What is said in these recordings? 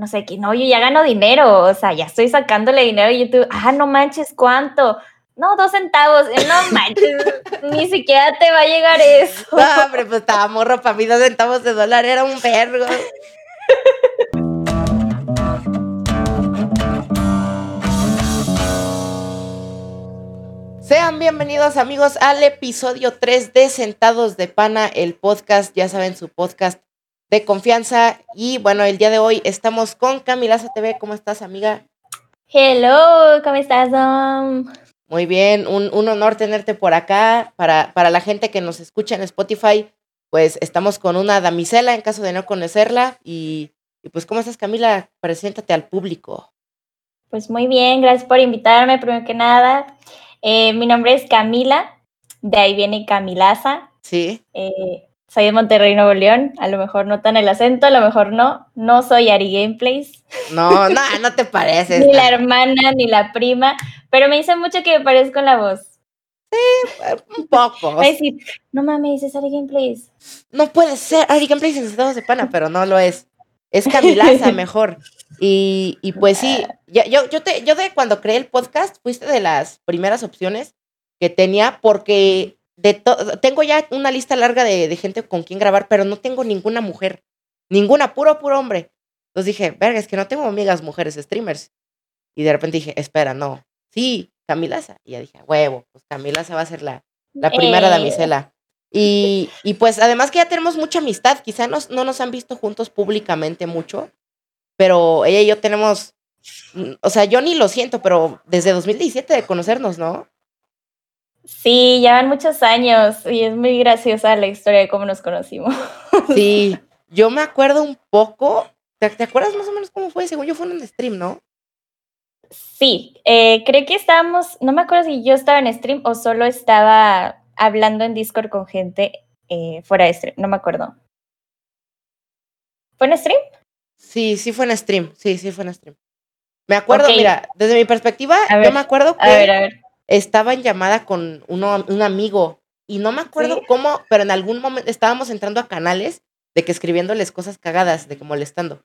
no sé, que no, yo ya gano dinero, o sea, ya estoy sacándole dinero a YouTube. Ah, no manches, ¿cuánto? No, dos centavos. No manches, ni siquiera te va a llegar eso. No, hombre, pues estaba morro para mí, dos centavos de dólar era un vergo. Sean bienvenidos amigos al episodio 3 de Sentados de Pana, el podcast, ya saben, su podcast de confianza. Y bueno, el día de hoy estamos con Camilaza TV. ¿Cómo estás, amiga? Hello, ¿cómo estás, Dom? Muy bien, un, un honor tenerte por acá. Para, para la gente que nos escucha en Spotify, pues estamos con una damisela en caso de no conocerla. Y, y pues, ¿cómo estás, Camila? Preséntate al público. Pues muy bien, gracias por invitarme, primero que nada. Eh, mi nombre es Camila, de ahí viene Camilaza. Sí. Eh, soy de Monterrey, Nuevo León. A lo mejor notan el acento, a lo mejor no. No soy Ari Gameplays. No, no, no te pareces. ni la hermana, ni la prima. Pero me dice mucho que me parezco en la voz. Un poco. A decir, no mames, es Ari Gameplays. No puede ser Ari Gameplays en estados de pana, pero no lo es. Es Camilaza mejor. Y, y pues sí, ya- yo, yo, te, yo de cuando creé el podcast, fuiste de las primeras opciones que tenía porque de tengo ya una lista larga de, de gente con quien grabar, pero no tengo ninguna mujer. Ninguna, puro, puro hombre. Entonces dije, verga, es que no tengo amigas mujeres streamers. Y de repente dije, espera, no. Sí, Camilaza. Y ya dije, "A huevo, pues Camilaza va a ser la, la primera Eh. damisela. Y, y pues además que ya tenemos mucha amistad, quizá nos- no nos han visto juntos públicamente mucho, pero ella y yo tenemos, mm, o sea, yo ni lo siento, pero desde 2017 de conocernos, ¿no? Sí, llevan muchos años y es muy graciosa la historia de cómo nos conocimos. Sí, yo me acuerdo un poco, ¿te, te acuerdas más o menos cómo fue? Según yo fue en un stream, ¿no? Sí, eh, creo que estábamos, no me acuerdo si yo estaba en stream o solo estaba hablando en Discord con gente eh, fuera de stream, no me acuerdo. ¿Fue en stream? Sí, sí fue en stream, sí, sí fue en stream. Me acuerdo, mira, desde mi perspectiva, A yo ver, me acuerdo que A ver, a ver. Estaba en llamada con uno, un amigo y no me acuerdo ¿Sí? cómo, pero en algún momento estábamos entrando a canales de que escribiéndoles cosas cagadas, de que molestando.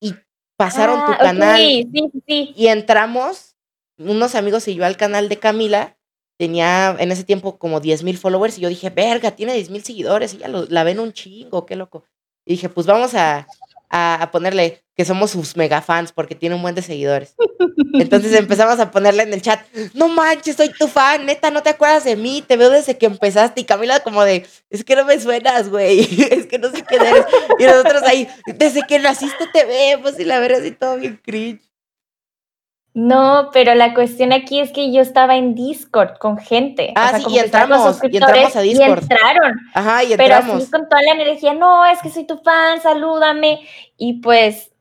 Y pasaron tu Ah, canal Sí, sí, sí. y entramos, unos amigos y yo al canal de Camila, tenía en ese tiempo como 10 mil followers y yo dije, verga, tiene 10 mil seguidores y ya lo- la ven un chingo, qué loco. Y dije, pues vamos a, a, a ponerle que somos sus mega fans porque tiene un buen de seguidores. Entonces empezamos a ponerle en el chat, no manches, soy tu fan, neta, no te acuerdas de mí, te veo desde que empezaste. Y Camila como de, es que no me suenas, güey, es que no sé quién eres. Y nosotros ahí, desde que naciste te vemos y la verdad así todo bien cringe. No, pero la cuestión aquí es que yo estaba en Discord con gente. Ah, sí, como y entramos, y entramos a Discord. Y entraron, Ajá, y pero entramos. así con toda la energía, no, es que soy tu fan, salúdame. Y pues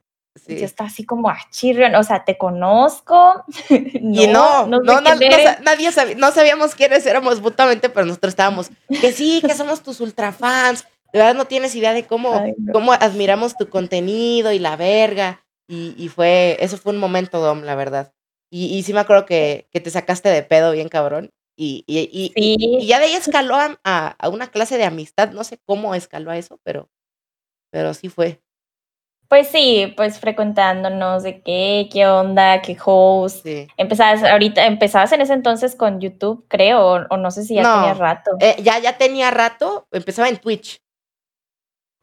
Sí. yo estaba así como, ah, chirrión, o sea, te conozco. y no, no, no, no, nadie sabi- no sabíamos quiénes éramos mutuamente, pero nosotros estábamos, que sí, que somos tus ultra fans. De verdad no tienes idea de cómo, Ay, cómo admiramos tu contenido y la verga. Y, y fue, eso fue un momento, Dom, la verdad. Y, y sí me acuerdo que, que te sacaste de pedo bien cabrón. Y, y, Sí. ya de ahí escaló a, a- a una clase de amistad. No sé cómo escaló a eso, pero, pero sí fue. Pues sí, pues frecuentándonos de qué, qué onda, qué host. Sí. Empezabas ahorita, empezabas en ese entonces con YouTube, creo, o, o no sé si ya No, tenías rato. Eh, ya, ya tenía rato, empezaba en Twitch.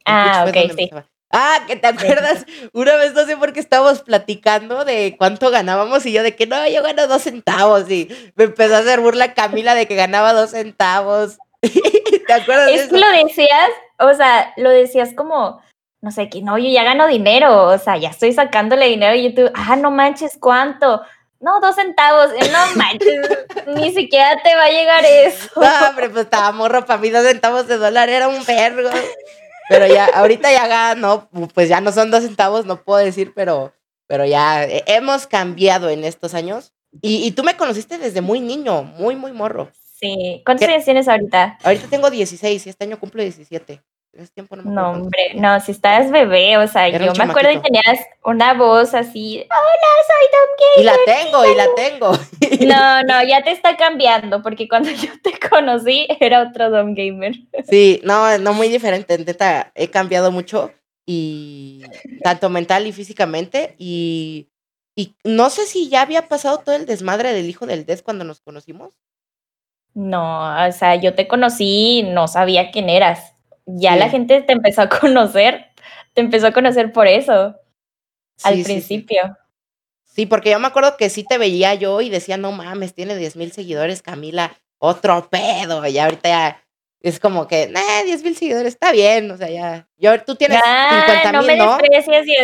En Ah, Twitch ok, sí. empezaba. Ah, que te acuerdas, una vez no sé por qué estábamos platicando de cuánto ganábamos y yo de que no, yo gano dos centavos y me empezó a hacer burla Camila de que ganaba dos centavos. ¿Te acuerdas de Es eso? que lo decías, o sea, lo decías como, no sé, que no, yo ya gano dinero, o sea, ya estoy sacándole dinero a YouTube. Ah, no manches, ¿cuánto? No, dos centavos. Eh, No manches, ni siquiera te va a llegar eso. No, hombre, pues estaba morro para mí dos centavos de dólar, era un vergo. Pero ya, ahorita ya gano, pues ya no son dos centavos, no puedo decir, pero, pero ya eh, hemos cambiado en estos años. Y, y tú me conociste desde muy niño, muy, muy morro. Sí. ¿Cuántos ¿Qué? años tienes ahorita? Ahorita tengo 16 y este año cumplo 17. En ese tiempo no me hombre, no, si estabas bebé, o sea, Era yo me acuerdo chamaquito. tenías una voz así, hola, Y la tengo, y la tengo. soy. No, no, ya te está cambiando, porque cuando yo te conocí era otro Dom Gamer. Sí, no, no muy diferente. Neta, he cambiado mucho. y tanto mental y físicamente y, y no sé si ya había pasado todo el desmadre del hijo del Death cuando nos conocimos. No, o sea, yo te conocí, no sabía quién eras. Ya la gente te empezó a conocer, te empezó a conocer por eso, al Sí, principio. Sí, porque yo me acuerdo que sí te veía yo y decía, no mames, tiene 10 mil seguidores, Camila, otro pedo. Y ahorita ya es como que, nah, 10 mil seguidores, está bien. O sea, ya. Yo, tú tienes Ah, 50 no me mil, ¿no?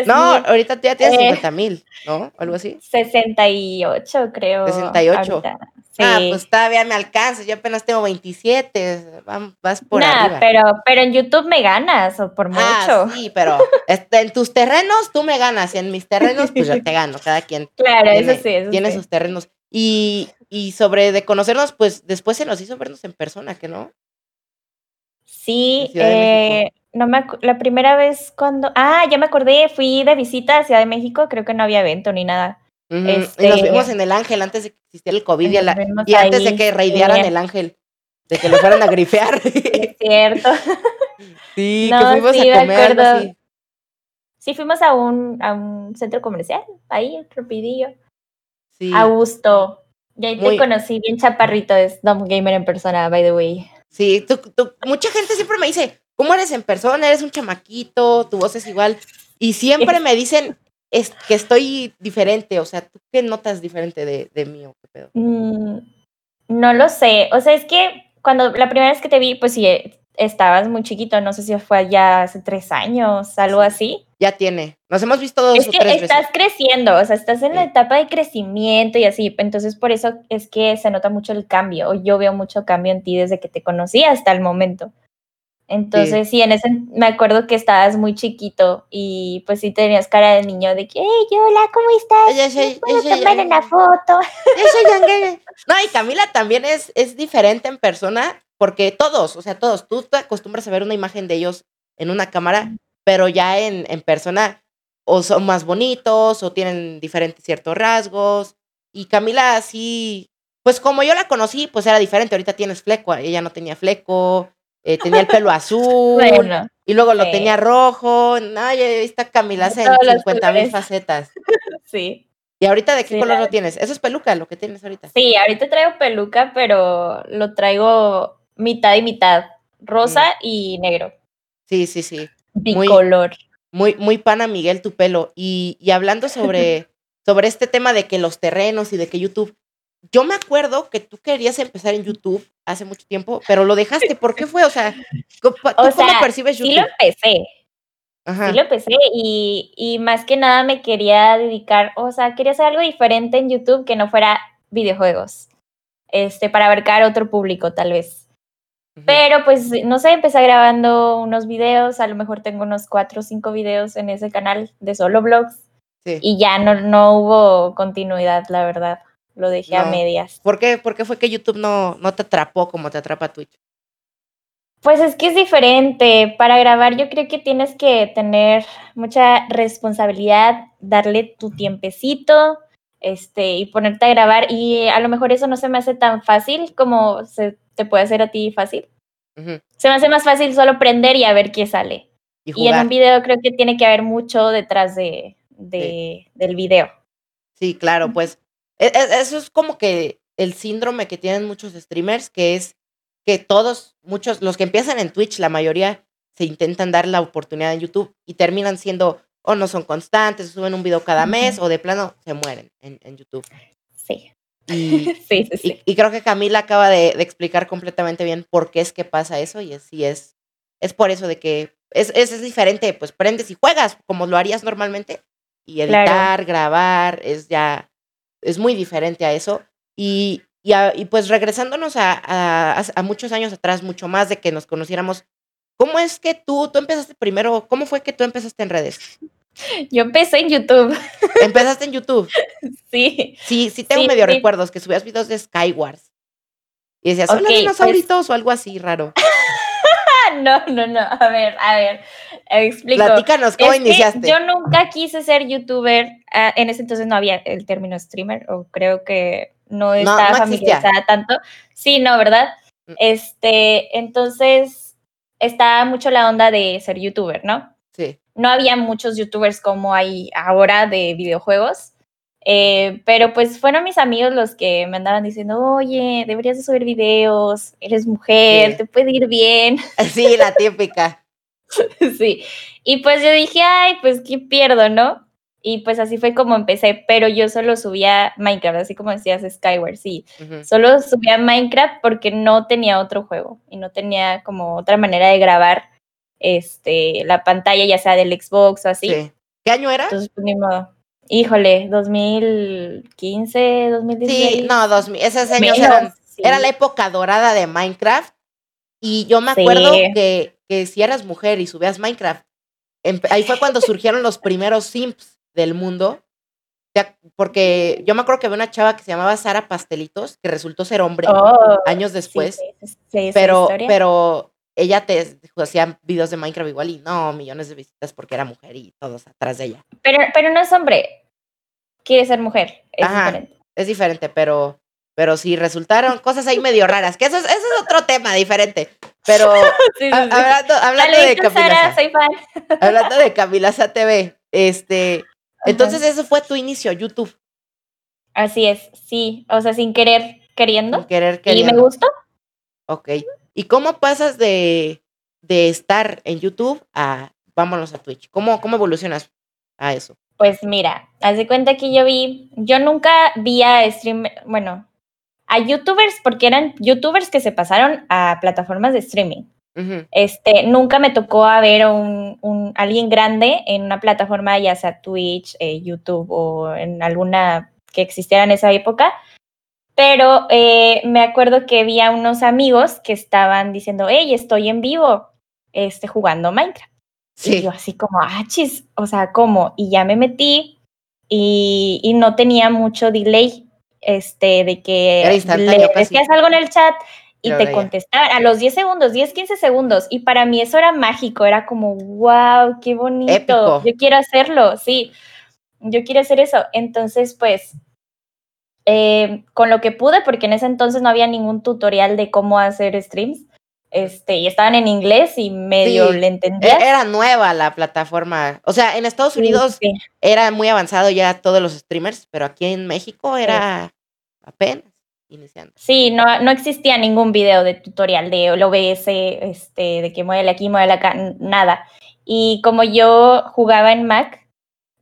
No, ahorita tú ya tienes Eh. 50 mil, ¿no? Algo así. 68, creo. 68. ahorita. Ah, Sí. pues todavía me alcanzas. Yo apenas tengo 27. vam- Vas por Nah, arriba. pero, pero en YouTube me ganas, o por mucho. Ah, sí, pero este, en tus terrenos tú me ganas y en mis terrenos pues yo te gano. Cada quien Claro, tiene, eso sí, eso tiene sí. sus terrenos. Y, y sobre de conocernos, pues después se nos hizo vernos en persona, ¿que no? Sí, eh, no me la primera vez cuando, ah, ya me acordé, fui de visita a Ciudad de México, creo que no había evento ni nada. Y nos vimos Este, en el Ángel antes de que existiera el COVID y, la- antes de que sí, raidearan el Ángel, de que lo fueran a grifear. es cierto. sí, que No, fuimos sí, a comer así. Sí, fuimos a un, a un centro comercial, ahí, rapidillo, Sí, a gusto. Y ahí Muy- te conocí bien chaparrito, es Dom Gamer en persona, by the way. Sí. tú- tú- mucha gente siempre me dice, ¿cómo eres en persona? Eres un chamaquito, tu voz es igual. Y siempre me dicen es, que estoy diferente. O sea, ¿tú qué notas diferente de, de mí o qué pedo? Mm, no lo sé, o sea, es que cuando la primera vez que te vi, pues sí, eh, estabas muy chiquito, no sé si fue ya hace tres años, algo Sí. así. Ya tiene. Nos hemos visto dos Es o que tres estás veces. creciendo, o sea, estás en la Sí. etapa de crecimiento y así, entonces por eso es que se nota mucho el cambio, o yo veo mucho cambio en ti desde que te conocí hasta el momento. Entonces, sí, en ese me acuerdo que estabas muy chiquito y pues sí tenías cara de niño de que, hey, hola, ¿cómo estás? Yo soy- ¿Me puedo yo soy tomar Yang- una foto? Yo soy. No, y Camila también es, es diferente en persona, porque todos, o sea, todos, tú te acostumbras a ver una imagen de ellos en una cámara, pero ya en, en persona o son más bonitos o tienen diferentes ciertos rasgos. Y Camila sí, pues como yo la conocí, pues era diferente. Ahorita tienes fleco, ella no tenía fleco, eh, tenía el pelo azul. Bueno, Y luego lo tenía rojo. No, está Camila en Todos los 50 mil facetas. sí. ¿Y ahorita de qué Sí, color la- lo tienes? Eso es peluca, lo que tienes ahorita. Sí, ahorita traigo peluca, pero lo traigo mitad y mitad, rosa y negro, Sí, sí, sí. bicolor. Muy, muy pana Miguel tu pelo. Y, y hablando sobre, sobre este tema de que los terrenos y de que YouTube. Yo me acuerdo que tú querías empezar en YouTube hace mucho tiempo, pero lo dejaste. ¿Por qué fue? O sea, ¿cómo, ¿tú O cómo sea, percibes Sí YouTube? lo empecé, Ajá. sí lo empecé y, y más que nada me quería dedicar, o sea, quería hacer algo diferente en YouTube que no fuera videojuegos, este, para abarcar otro público tal vez. Pero pues, no sé, empecé grabando unos videos, a lo mejor tengo unos cuatro o cinco videos en ese canal de solo vlogs Sí. y ya no, no hubo continuidad, la verdad. Lo dejé a medias. ¿Por qué, por qué fue que YouTube no, no te atrapó como te atrapa Twitch? Pues es que es diferente. Para grabar yo creo que tienes que tener mucha responsabilidad, darle tu tiempecito, este, y ponerte a grabar. Y a lo mejor eso no se me hace tan fácil como se te puede hacer a ti fácil. Ujú. Se me hace más fácil solo prender y a ver qué sale. Y Y en jugar. un video creo que tiene que haber mucho detrás de, de- del video. Sí, claro, pues e- e- eso es como que el síndrome que tienen muchos streamers, que es que todos, muchos, los que empiezan en Twitch, la mayoría se intentan dar la oportunidad en YouTube y terminan siendo o no son constantes, suben un video cada mes o de plano se mueren en, en YouTube. Sí, Y, sí, sí. sí. y, y creo que Camila acaba de, de explicar completamente bien por qué es que pasa eso y así es, es por eso de que es, es, es diferente, pues prendes y juegas como lo harías normalmente y editar, Claro. grabar, es ya, es muy diferente a eso. Y, y, a- y pues regresándonos a, a, a muchos años atrás, mucho más de que nos conociéramos, ¿cómo es que tú, tú empezaste primero, cómo fue que tú empezaste en redes? Yo empecé en YouTube. Empezaste en YouTube. Sí. Sí, sí tengo Sí, medio sí. recuerdos que subías videos de Skywars. Y decías, hola Ok, pues dinosauritos o algo así raro. No, no, no. A ver, a ver. Explico. Platícanos, ¿cómo Es iniciaste? yo nunca quise ser youtuber. ah, en ese entonces no había el término streamer, o creo que no estaba no familiarizada tanto. Sí, no, ¿verdad? Mm. Este, entonces está mucho la onda de ser youtuber, ¿no? Sí. no había muchos youtubers como hay ahora de videojuegos. Eh, pero pues fueron mis amigos los que me andaban diciendo, oye, deberías de subir videos, eres mujer, Sí. te puede ir bien. Sí, la típica. sí. Y pues yo dije, ay, pues qué pierdo, ¿no? Y pues así fue como empecé, pero yo solo subía Minecraft, así como decías Skyward, sí. Ujú. Solo subía Minecraft porque no tenía otro juego y no tenía como otra manera de grabar este, la pantalla, ya sea del Xbox o así. Sí. ¿Qué año era? Entonces, pues ni modo. Híjole, 2015, 2016. Sí, no, 2000. Esos años eran, sí. era la época dorada de Minecraft. Y yo me acuerdo Sí. que, que si eras mujer y subías Minecraft, ahí fue cuando surgieron los primeros simps del mundo. Porque yo me acuerdo que había una chava que se llamaba Sara Pastelitos, que resultó ser hombre Oh, años después. sí, sí, pero, pero ella te hacía videos de Minecraft igual y no, millones de visitas porque era mujer y todos atrás de ella. Pero, pero no es hombre. Quiere ser mujer. Es Ajá. diferente. Es diferente, pero, pero sí resultaron cosas ahí medio raras, que eso es, eso es otro tema diferente. Pero Sí, sí, ha- sí. hablando, hablando de Saluditos, Sara, soy fan. hablando de Camilaza TV, este, entonces eso fue tu inicio, YouTube, Así es, sí. O sea, sin querer, sin queriendo. querer Y me queriendo. gustó. Ok. ¿Y cómo pasas de, de estar en YouTube a vámonos a Twitch? ¿Cómo, cómo evolucionas a eso? Pues mira, haz de cuenta que yo vi, yo nunca vi a stream, bueno, a youtubers, porque eran youtubers que se pasaron a plataformas de streaming. Ujú, Este, nunca me tocó a ver a un, un- alguien grande en una plataforma, ya sea Twitch, eh, YouTube o en alguna que existiera en esa época. Pero eh, me acuerdo que vi a unos amigos que estaban diciendo, hey, estoy en vivo, este, jugando Minecraft. Y Sí. yo así como, ah, chis, o sea, ¿cómo? Y ya me metí y, y no tenía mucho delay, este, de que le decías algo en el chat y Lo te veía. contestaban a los 10 segundos, 10, 15 segundos. Y para mí eso era mágico, era como, wow, qué bonito. Épico. Yo quiero hacerlo, sí, yo quiero hacer eso. Entonces, pues, eh, con lo que pude, porque en ese entonces no había ningún tutorial de cómo hacer streams. Este, y estaban en inglés y medio Sí. le E- entendía. Era nueva la plataforma. O sea, en Estados Sí, Unidos sí. era muy avanzado ya todos los streamers, pero aquí en México era apenas iniciando. Sí, no, no existía ningún video de tutorial de OBS, este, de que muévele aquí, muévele acá, nada. Y como yo jugaba en Mac,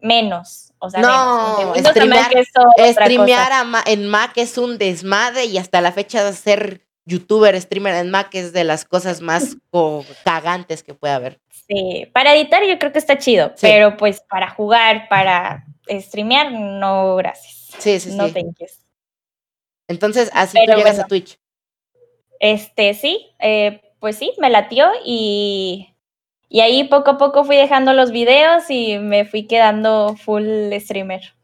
menos. O sea, No, menos. Streamear- es otra Streamear cosa. a Ma- en Mac es un desmadre y hasta la fecha de ser youtuber, streamer en Mac es de las cosas más cagantes que puede haber. Sí, para editar yo creo que está chido, Sí. pero pues para jugar, para streamear, no, gracias. Sí, sí, No sí. Entonces, así Pero tú llegas bueno. a Twitch. Este, sí, eh, pues sí, me latió y, y ahí poco a poco fui dejando los videos y me fui quedando full streamer.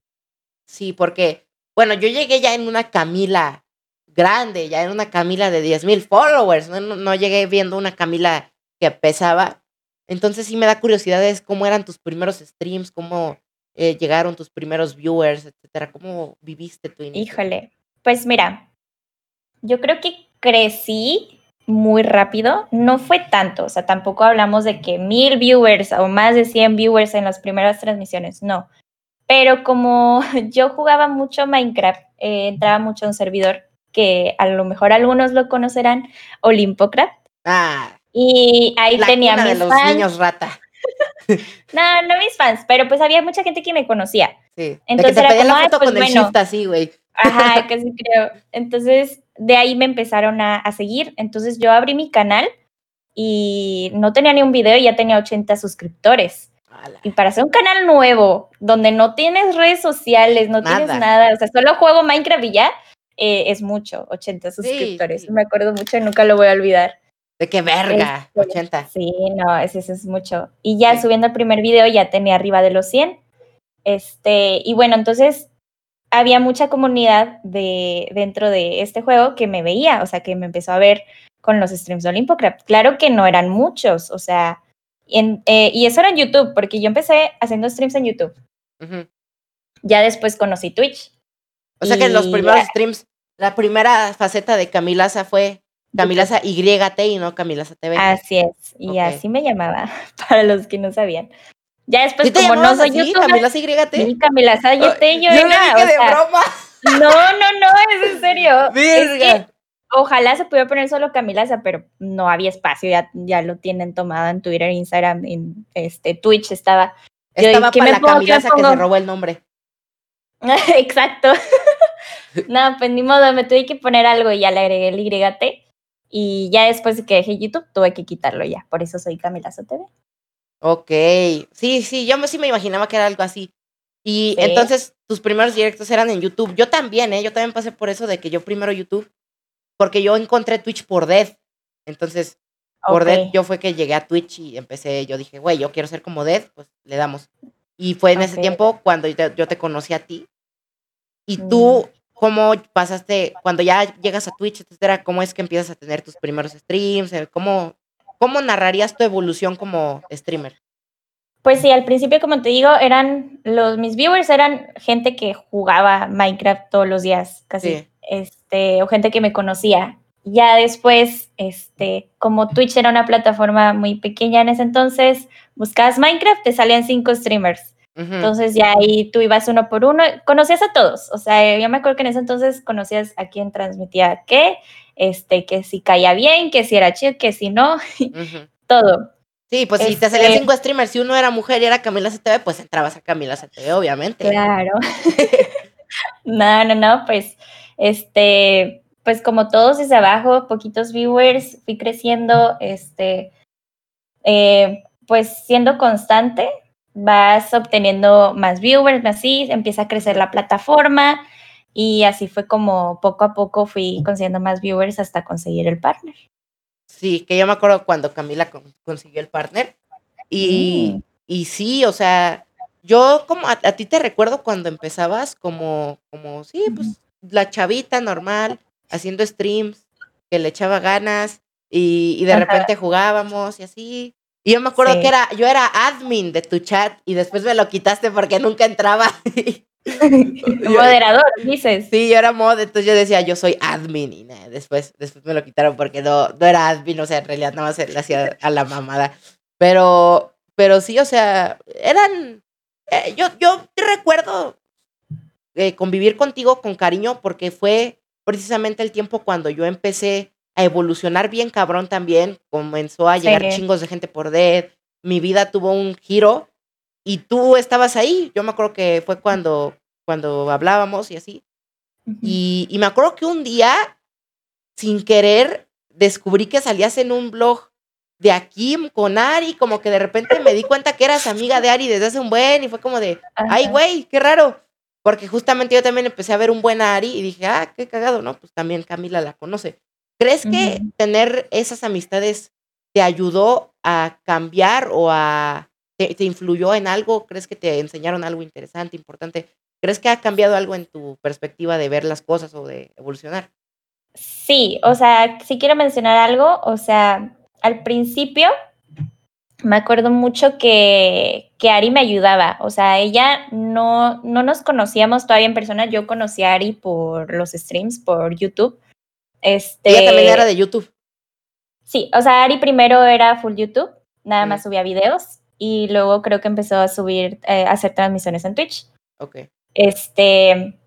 Sí, porque, bueno, yo llegué ya en una Camila grande, ya en una Camila de 10 mil followers, no, no, no llegué viendo una Camila que pesaba. Entonces sí me da curiosidad es cómo eran tus primeros streams, cómo eh, llegaron tus primeros viewers, etcétera, cómo viviste tu inicio. Híjole, pues mira, yo creo que crecí muy rápido, no fue tanto, o sea, tampoco hablamos de que mil viewers o más de 100 viewers en las primeras transmisiones, no. Pero como yo jugaba mucho Minecraft, eh, entraba mucho a un servidor que a lo mejor algunos lo conocerán, Olimpocraft. Ah, Y ahí la tenía cuna de mis los fans. niños rata. No, no mis fans, pero pues había mucha gente que me conocía. Sí. Entonces de que te era como, la "Ay, foto pues con el bueno". shift así, güey. Ajá, casi creo. Entonces, de ahí me empezaron a, a seguir. Entonces, yo abrí mi canal y no tenía ni un video y ya tenía 80 suscriptores. Ala. Y para hacer un canal nuevo, donde no tienes redes sociales, no tienes Nada. nada, o sea, solo juego Minecraft y ya, eh, es mucho, 80 Sí, suscriptores. sí. Me acuerdo mucho y nunca lo voy a olvidar. De qué verga, Este, 80. Sí, no, ese, ese es mucho. Y ya Sí. subiendo el primer video ya tenía arriba de los 100. Este, y bueno, entonces había mucha comunidad de, dentro de este juego que me veía, o sea, que me empezó a ver con los streams de Olympocraft. Claro que no eran muchos, o sea, en- eh, y eso era en YouTube, porque yo empecé haciendo streams en YouTube. Ya después conocí Twitch. O sea que en los primeros streams, la primera faceta de Camilaza fue Camilaza YT y no Camilaza TV. Así es, y así me llamaba, para los que no sabían. Ya después, ¿Sí te como no soy así, youtuber, Camila sí, Camila Sayete, yo Yo le era, dije de sea, broma. no, no, no, es en serio. Es que Verga. ojalá se pudiera poner solo Camilasa, pero no había espacio, ya, ya lo tienen tomado en Twitter, Instagram, en este Twitch estaba. Yo, Estaba ¿qué para la Camilaza que se robó el nombre. Exacto. no, pues ni modo, me tuve que poner algo y ya le agregué el YT. Y ya después de que dejé YouTube, tuve que quitarlo ya. Por eso soy Camila TV. Ok. Sí, sí, yo me- sí me imaginaba que era algo así. Y Sí. entonces tus primeros directos eran en YouTube. Yo también, ¿eh? Yo también pasé por eso de que yo primero YouTube. Porque yo encontré Twitch por Dead. Entonces, por Dead yo fue que llegué a Twitch y empecé, yo dije, güey, yo quiero ser como Dead, pues le damos. Y fue en ese tiempo cuando yo te, yo te conocí a ti. Y tú, Mm. ¿cómo pasaste, cuando ya llegas a Twitch, etcétera, cómo es que empiezas a tener tus primeros streams? Eh, ¿Cómo, cómo narrarías tu evolución como streamer? Pues sí, al principio, como te digo, eran los mis viewers eran gente que jugaba Minecraft todos los días, casi. Sí. Este, o gente que me conocía. Ya después, este, como Twitch era una plataforma muy pequeña en ese entonces, buscabas Minecraft, te salían cinco streamers. Ujú. Entonces ya ahí tú ibas uno por uno, conocías a todos, o sea, yo me acuerdo que en ese entonces conocías a quién transmitía qué, este, que si caía bien, que si era chido, que si no, Ujú. todo. Sí, pues si te salían Este- cinco streamers, si uno era mujer y era Camila CTV, pues entrabas a Camila CTV, obviamente. Claro. no, no, no, pues, este, pues como todos desde abajo, poquitos viewers, fui creciendo, este, eh, pues siendo constante, vas obteniendo más viewers, así, empieza a crecer la plataforma y así fue como poco a poco fui consiguiendo más viewers hasta conseguir el partner. Sí, que yo me acuerdo cuando Camila con- consiguió el partner. Y, Mm. y sí, o sea, yo como a, a ti te recuerdo cuando empezabas como, como, sí, pues la chavita normal, haciendo streams, que le echaba ganas y, y de Ajá. repente jugábamos y así. Y yo me acuerdo Sí. que era, yo era admin de tu chat y después me lo quitaste porque nunca entraba. Moderador, dices. Sí, yo era mod, entonces yo decía, yo soy admin y nada, después, después me lo quitaron porque no, no era admin, o sea, en realidad nada más le hacía a la mamada. Pero, pero sí, o sea, eran, eh, yo, yo recuerdo eh, convivir contigo con cariño porque fue precisamente el tiempo cuando yo empecé a evolucionar bien cabrón también, comenzó a llegar Sí. chingos de gente por Dead, mi vida tuvo un giro y tú estabas ahí, yo me acuerdo que fue cuando, cuando hablábamos y así. Y, y me acuerdo que un día, sin querer, descubrí que salías en un blog de aquí con Ari, como que de repente me di cuenta que eras amiga de Ari desde hace un buen y fue como de, ay, Ajá. güey, qué raro. Porque justamente yo también empecé a ver un buen Ari y dije, ah, qué cagado, ¿no? Pues también Camila la conoce. ¿Crees que tener esas amistades te ayudó a cambiar o a... Te, te influyó en algo? ¿Crees que te enseñaron algo interesante, importante? ¿Crees que ha cambiado algo en tu perspectiva de ver las cosas o de evolucionar? Sí, o sea, si quiero mencionar algo, o sea, al principio me acuerdo mucho que, que Ari me ayudaba, o sea, ella no, no nos conocíamos todavía en persona, yo conocí a Ari por los streams, por YouTube. Este, Ella también era de YouTube. Sí, o sea, Ari primero era full YouTube, nada más subía videos y luego creo que empezó a subir, eh, a hacer transmisiones en Twitch. Ok. Este,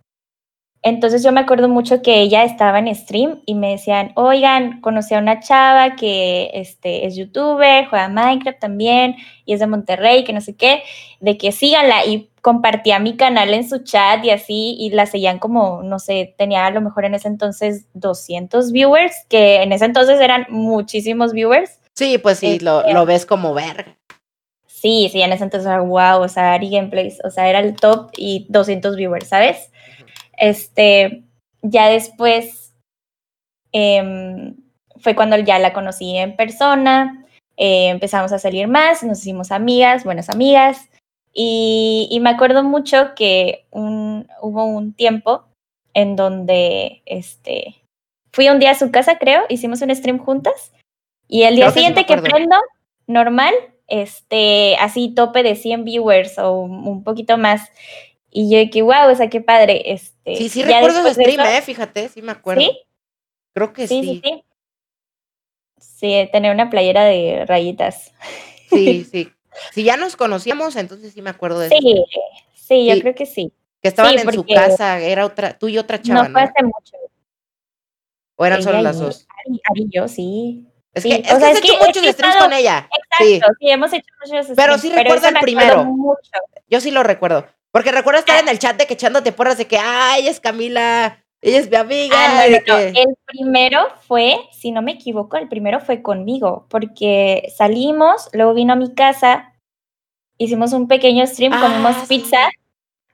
entonces yo me acuerdo mucho que ella estaba en stream y me decían, oigan, conocí a una chava que este, es youtuber, juega Minecraft también y es de Monterrey, que no sé qué, de que síganla y compartía mi canal en su chat y así y la seguían como, no sé, tenía a lo mejor en ese entonces 200 viewers, que en ese entonces eran muchísimos viewers. Sí, pues sí, lo, Este- lo ves como verga. Sí, sí, en ese entonces era wow, o sea, Ari Gameplays, o sea, era el top y 200 viewers, ¿sabes? Este, ya después em, fue cuando ya la conocí en persona, eh, empezamos a salir más, nos hicimos amigas, buenas amigas, y, y me acuerdo mucho que un- hubo un tiempo en donde este, fui un día a su casa, creo, hicimos un stream juntas, y el día Creo que sí me siguiente que prendo, normal, este, así tope de 100 viewers o un poquito más. Y yo que, wow, o sea, qué padre. Este, Sí, sí recuerdo de stream, eso- eh, fíjate, sí me acuerdo. ¿Sí? Creo que Sí, sí. sí, sí. Sí, tener una playera de rayitas. Sí, sí. Si ya nos conocíamos, entonces sí me acuerdo de eso. Sí, sí, yo Sí. creo que sí. Que estaban Sí, en su casa, era otra, tú y otra chava, no fue hace mucho. O eran solo las dos. Ari, Ari y yo, sí. Es Sí, que, o es que has hecho que he muchos streams con ella. Exacto, Sí. sí, hemos hecho muchos Pero streams, sí recuerdo el primero. mucho. Yo sí lo recuerdo. Porque recuerdo estar en el chat de que echándote porras de que, ay, es Camila, ella es mi amiga. Ah, no, de no, no. que- El primero fue, si no me equivoco, el primero fue conmigo, porque salimos, luego vino a mi casa, hicimos un pequeño stream, Ah, comimos sí. pizza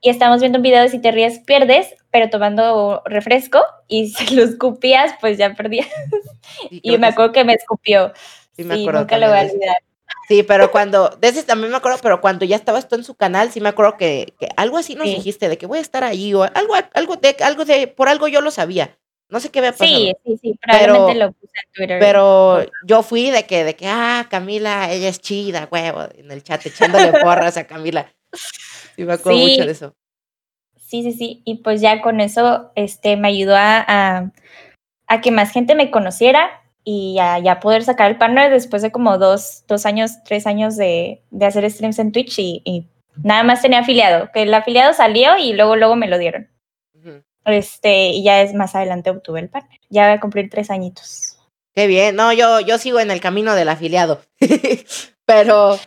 y estábamos viendo un video de si te ríes, pierdes, pero tomando refresco y si lo escupías, pues ya perdías. Y me acuerdo que me escupió. Sí, me nunca lo voy a olvidar. Sí, pero cuando, de ese también me acuerdo, pero cuando ya estabas tú en su canal, sí me acuerdo que, que algo así nos Sí. dijiste, de que voy a estar ahí, o algo, algo de, algo de, por algo yo lo sabía. No sé qué había pasado. Sí, sí, sí, probablemente Pero- lo puse en Twitter. Pero yo fui de que, de que, ah, Camila, ella es chida, huevo, en el chat echándole porras a Camila. Sí, me acuerdo Sí. mucho de eso. Sí, sí, sí. Y pues ya con eso este, me ayudó a, a, a que más gente me conociera y ya poder sacar el partner después de como dos, dos años, tres años de, de hacer streams en Twitch y, y nada más tenía afiliado, que el afiliado salió y luego, luego me lo dieron. Este, y ya es más adelante obtuve el partner. Ya voy a cumplir tres añitos. Qué bien. No, yo, yo sigo en el camino del afiliado. pero,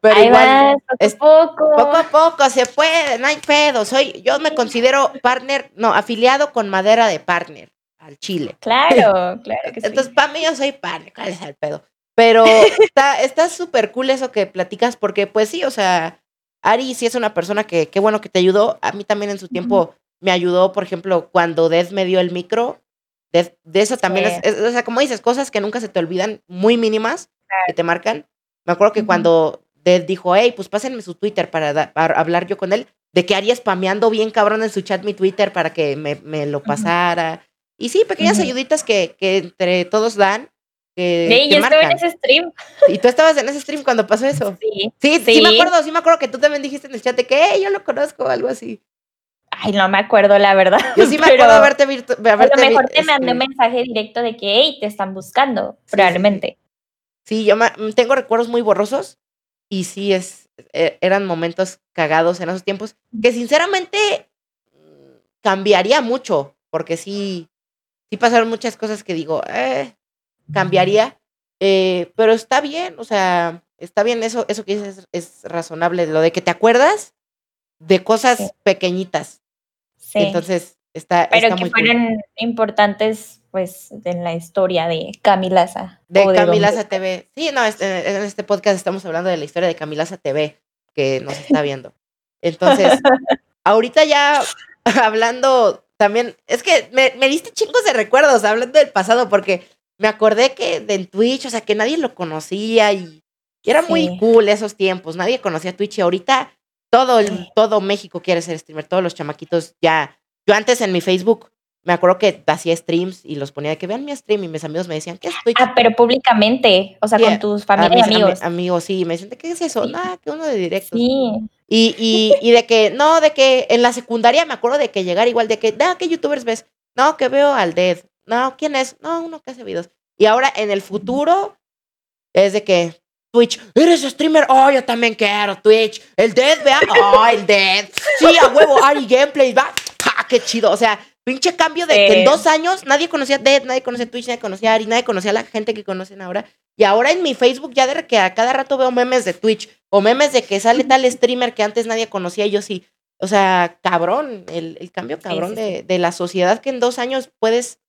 pero Ahí igual, vas, poco es- poco. poco a poco se puede, no hay pedo. Soy, yo me considero partner, no, afiliado con madera de partner al Chile. Claro, claro que sí. Entonces, para mí yo soy partner, ¿cuál es el pedo? Pero está está súper cool eso que platicas, porque pues sí, o sea, Ari sí es una persona que, qué bueno que te ayudó. A mí también en su tiempo me ayudó, por ejemplo, cuando Death me dio el micro. De, de eso también Sí. es, es- o sea, como dices, cosas que nunca se te olvidan, muy mínimas, que te marcan. Me acuerdo que cuando Death dijo, hey, pues pásenme su Twitter para, da- para hablar yo con él, de que Ari spameando bien cabrón en su chat mi Twitter para que me, me lo pasara. Y sí, pequeñas ayuditas que, que entre todos dan, que, Sí, que yo estuve en marcan. ese stream. Y tú estabas en ese stream cuando pasó eso. Sí. Sí, sí, me acuerdo, sí me acuerdo que tú también dijiste en el chat de que "Hey, yo lo conozco o algo así. Ay, no me acuerdo, la verdad. Yo sí me acuerdo haberte visto. A lo mejor te mandé un este, mensaje directo de que, hey, te están buscando, sí, probablemente. Sí, yo me- mm, tengo recuerdos muy borrosos y sí es, eh, eran momentos cagados en esos tiempos que sinceramente mm, cambiaría mucho porque sí, sí pasaron muchas cosas que digo, eh, cambiaría, eh, pero está bien, o sea, está bien eso, eso que dices es, razonable, lo de que te acuerdas de cosas Sí. pequeñitas, Sí. entonces está, pero está que muy cool. fueron importantes, pues, en la historia de Camilaza. De o Camilaza. TV. Sí, no, este- en este podcast estamos hablando de la historia de Camilaza TV, que nos está viendo. Entonces, ahorita ya hablando también, es que me, me diste chingos de recuerdos hablando del pasado, porque me acordé que de en Twitch, o sea, que nadie lo conocía y, era muy cool esos tiempos, nadie conocía Twitch y ahorita todo, el, Sí. todo México quiere ser streamer, todos los chamaquitos ya. Yo antes en mi Facebook me acuerdo que hacía streams y los ponía de que vean mi stream y mis amigos me decían, ¿qué es Twitch? Ah, pero públicamente, o sea, con tus familia y ami- amigos. amigos, sí, me dicen, ¿de qué es eso? Sí. Nada, que uno de directos. Sí, Y, y, y de que, no, de que en la secundaria me acuerdo de que llegar igual, de que, no, ¿qué youtubers ves? No, que veo al Dead. No, ¿quién es? No, uno que hace videos. Y ahora en el futuro es de que Twitch, ¿eres streamer? Oh, yo también quiero Twitch. El Dead, vea. Oh, el Dead. Sí, a huevo, Ari Gameplay, va. ¡Ja, qué chido! O sea, pinche cambio de que en dos años nadie conocía Dead, nadie conocía Twitch, nadie conocía Ari, nadie conocía a la gente que conocen ahora. Y ahora en mi Facebook ya de que a cada rato veo memes de Twitch o memes de que sale tal streamer que antes nadie conocía y yo sí. O sea, cabrón, el, el cambio cabrón sí, de, de la sociedad que en dos años puedes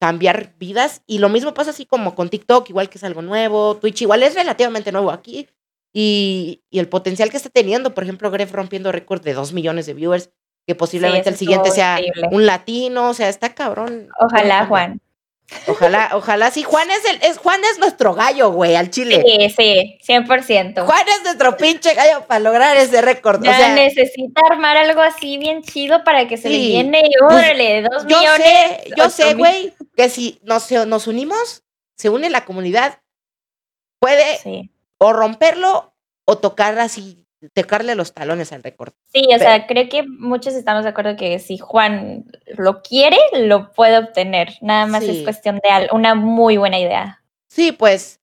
cambiar vidas. Y lo mismo pasa así como con TikTok, igual que es algo nuevo. Twitch igual es relativamente nuevo aquí. Y, y el potencial que está teniendo, por ejemplo, Gref rompiendo récord de dos millones de viewers, que posiblemente el siguiente sea increíble. un latino, o sea, está cabrón. ojalá, Juan. Ojalá, ojalá sí. Juan es el, es, Juan es nuestro gallo, güey, al chile. Sí, sí, 100%. Juan es nuestro pinche gallo para lograr ese récord. O sea, necesita armar algo así bien chido para que se le llene y Pues, órale, dos yo millones. sé, yo sé, güey, que si nos, nos unimos, se une la comunidad, puede Sí. o romperlo o tocar así, tocarle los talones al récord. Sí, o sea, creo que muchos estamos de acuerdo que si Juan lo quiere, lo puede obtener. Nada más Sí. es cuestión de una muy buena idea. Sí, pues,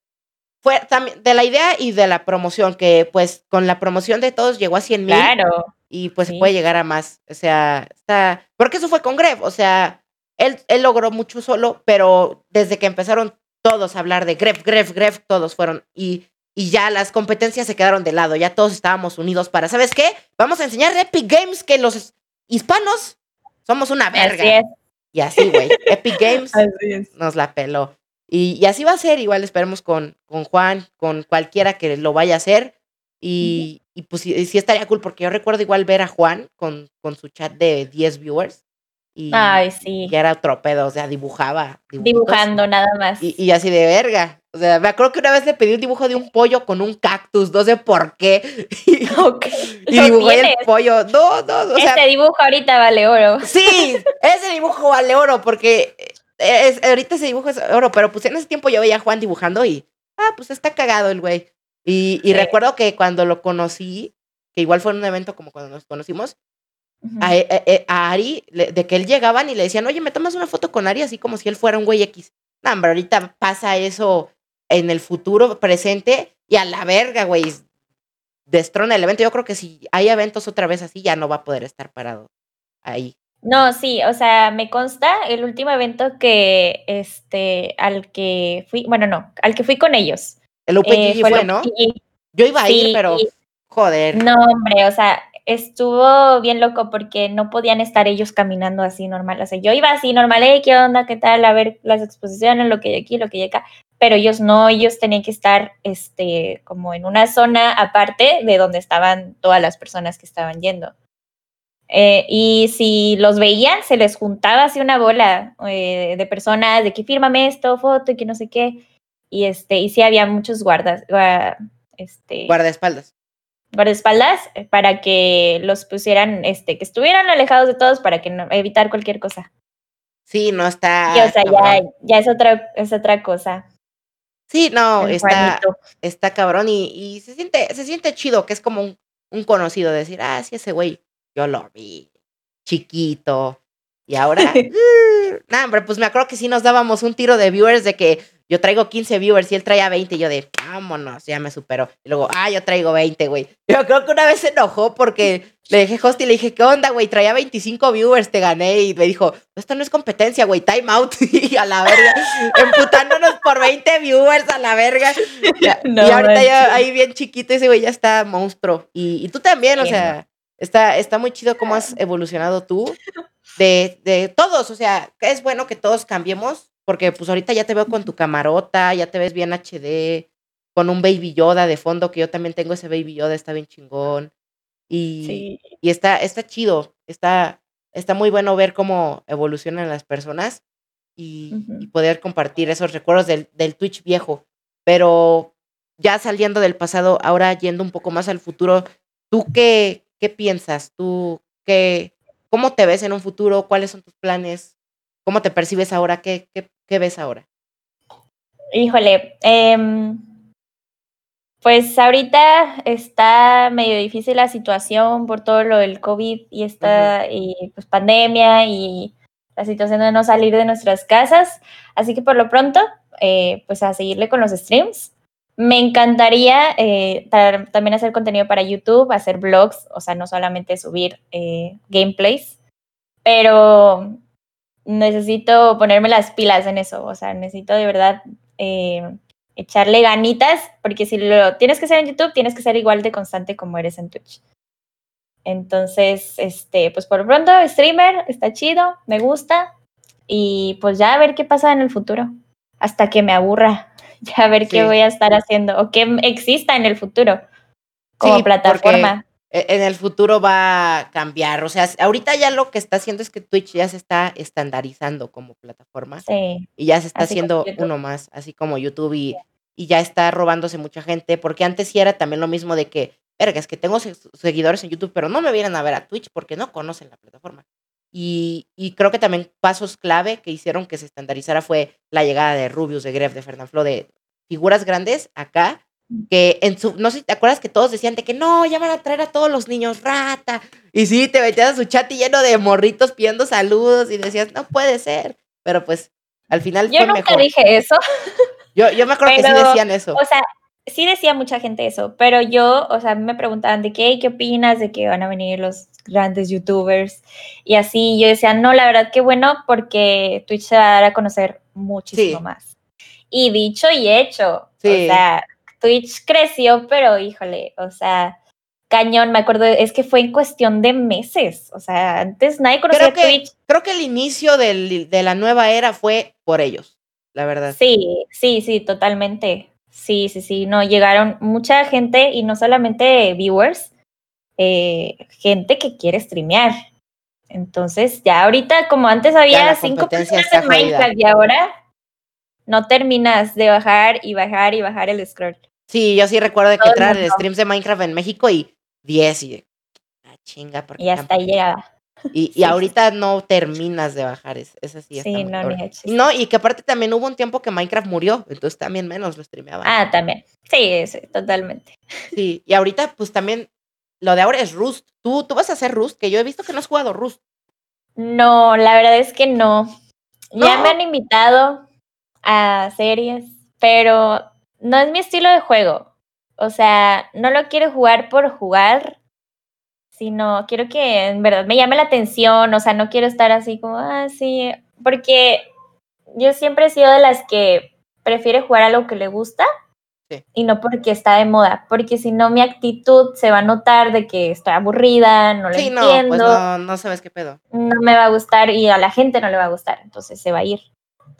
fue también de la idea y de la promoción, que pues con la promoción de todos llegó a 100 mil. Claro. Y pues se Sí. puede llegar a más. O sea, está. Porque eso fue con Gref. O sea, él, él logró mucho solo, pero desde que empezaron todos a hablar de Gref, Gref, Gref, todos fueron. Y, y ya las competencias se quedaron de lado. Ya todos estábamos unidos para. ¿Sabes qué? Vamos a enseñar Epic Games que los hispanos somos una verga. Así es. Y así, güey. Epic Games nos la peló. Y, y así va a ser, igual esperemos con, con Juan, con cualquiera que lo vaya a hacer. Y, y pues sí, sí estaría cool, porque yo recuerdo igual ver a Juan con, con su chat de 10 viewers. Y Ay, sí. ya era otro pedo, o sea, dibujaba. dibujitos. Dibujando nada más. Y, y así de verga. O sea, me acuerdo que una vez le pedí un dibujo de un pollo con un cactus, no sé por qué. Y, dibujé el pollo. No, no, o sea, este dibujo ahorita vale oro. Sí, ese dibujo vale oro porque es, ahorita ese dibujo es oro, pero pues en ese tiempo yo veía a Juan dibujando y, ah, pues está cagado el güey. Y, y Sí. recuerdo que cuando lo conocí, que igual fue en un evento como cuando nos conocimos, A, e- e- a Ari, de que él llegaban y le decían, oye, ¿me tomas una foto con Ari? Así como si él fuera un güey X. No, hombre, ahorita pasa eso en el futuro presente y a la verga, güey. Destrona el evento. Yo creo que si hay eventos otra vez así, ya no va a poder estar parado ahí. No, sí, o sea, me consta el último evento que, este, al que fui, bueno, no, al que fui con ellos. El eh, UPG fue, el ¿no? Yo iba a ir, pero joder. No, hombre, o sea, estuvo bien loco porque no podían estar ellos caminando así normal. O sea, yo iba así normal, hey, ¿qué onda? ¿Qué tal? A ver las exposiciones, lo que hay aquí, lo que hay acá. Pero ellos no, ellos tenían que estar, este, como en una zona aparte de donde estaban todas las personas que estaban yendo. Eh, y si los veían, se les juntaba así una bola eh, de personas de que fírmame esto, foto y que no sé qué. Y este, y sí había muchos guardas, gua- este, Guardaespaldas. Guardaespaldas eh, para que los pusieran, este, que estuvieran alejados de todos para que no, evitar cualquier cosa. Sí, no está. y o sea, ya, ya es otra, es otra cosa. Sí, no, el está, Juanito. está cabrón y, y se siente, se siente chido, que es como un, un conocido decir, ah, sí, ese güey, yo lo vi, chiquito. Y ahora, uh, nah, hombre, pues me acuerdo que sí nos dábamos un tiro de viewers de que yo traigo 15 viewers y él traía 20 y yo de, vámonos, ya me superó. Y luego, ah, yo traigo 20, güey. Yo creo que una vez se enojó porque le dejé host y le dije, ¿qué onda, güey? Traía 25 viewers, te gané. Y me dijo, esto no es competencia, güey, time out. y a la verga, emputándonos por 20 viewers a la verga. No y ahorita ya ahí bien chiquito ese güey ya está monstruo. Y, y tú también, o sea, está, está muy chido cómo has evolucionado tú de, de todos. O sea, es bueno que todos cambiemos, porque pues ahorita ya te veo con tu camarota, ya te ves bien HD, con un Baby Yoda de fondo, que yo también tengo ese Baby Yoda, está bien chingón. Y, Sí. y está, está chido, está, está muy bueno ver cómo evolucionan las personas y, y poder compartir esos recuerdos del, del Twitch viejo. Pero ya saliendo del pasado, ahora yendo un poco más al futuro, ¿tú qué, qué piensas? ¿Tú qué, cómo te ves en un futuro? ¿Cuáles son tus planes? ¿Cómo te percibes ahora? ¿Qué, qué, qué ves ahora? Híjole, em, pues ahorita está medio difícil la situación por todo lo del COVID y esta y pues pandemia y la situación de no salir de nuestras casas. Así que por lo pronto, eh, pues a seguirle con los streams. Me encantaría eh, también hacer contenido para YouTube, hacer vlogs, o sea, no solamente subir eh, gameplays, pero necesito ponerme las pilas en eso, o sea, necesito de verdad eh, echarle ganitas, porque si lo tienes que hacer en YouTube, tienes que ser igual de constante como eres en Twitch. Entonces, este, pues por pronto, streamer, está chido, me gusta, y pues ya a ver qué pasa en el futuro, hasta que me aburra, ya a ver qué voy a estar haciendo, o qué exista en el futuro como Sí, plataforma. E- En el futuro va a cambiar. O sea, ahorita ya lo que está haciendo es que Twitch ya se está estandarizando como plataforma. Sí, Y ya se está Así haciendo uno más, así como YouTube, y, y ya está robándose mucha gente, porque antes sí era también lo mismo de que, verga, es que tengo se- seguidores en YouTube, pero no me vienen a ver a Twitch porque no conocen la plataforma. Y, y creo que también pasos clave que hicieron que se estandarizara fue la llegada de Rubius, de Gref, de Fernanfloo, de figuras grandes acá, que en su, no sé si te acuerdas que todos decían de que no, ya van a traer a todos los niños rata. Y sí, te metías a su chat y lleno de morritos pidiendo saludos y decías, no puede ser. Pero pues al final yo fue nunca mejor. dije eso. Yo, yo me acuerdo que sí decían eso. O sea, sí decía mucha gente eso, pero yo, o sea, me preguntaban de qué, qué opinas de que van a venir los grandes youtubers y así. Yo decía, no, la verdad que bueno, porque Twitch se va a dar a conocer muchísimo Sí. más. Y dicho y hecho, Sí. o sea, Twitch creció, pero híjole, o sea, cañón, me acuerdo, es que fue en cuestión de meses, o sea, antes nadie conocía Creo que, Twitch. creo que el inicio del- de la nueva era fue por ellos, la verdad. Sí, sí, sí, totalmente. Sí, sí, sí. No, llegaron mucha gente y no solamente viewers, eh, gente que quiere streamear. Entonces, ya ahorita, como antes había cinco personas en Minecraft y ahora no terminas de bajar y bajar y bajar el scroll. Sí, yo sí recuerdo de que entraron mundo. streams de Minecraft en México y 10 y la chinga. porque Y hasta ahí llegaba. Y, y Sí, sí, ahorita no terminas de bajar, es, es así. Sí, no, ni. Y No, y que aparte también hubo un tiempo que Minecraft murió, entonces también menos lo streameaban. Ah, también. Sí, sí, totalmente. Sí, y ahorita pues también lo de ahora es Rust. ¿Tú, tú vas a hacer Rust, que yo he visto que no has jugado Rust. No, la verdad es que no. Ya me han invitado a series, pero no es mi estilo de juego. O sea, no lo quiero jugar por jugar, sino quiero que en verdad me llame la atención. O sea, no quiero estar así como, ah, sí, porque yo siempre he sido de las que prefiere jugar algo que le gusta Sí. y no porque está de moda, porque si no mi actitud se va a notar de que estoy aburrida, no lo Sí, no, entiendo pues no, no sabes qué pedo. no me va a gustar y a la gente no le va a gustar, entonces se va a ir.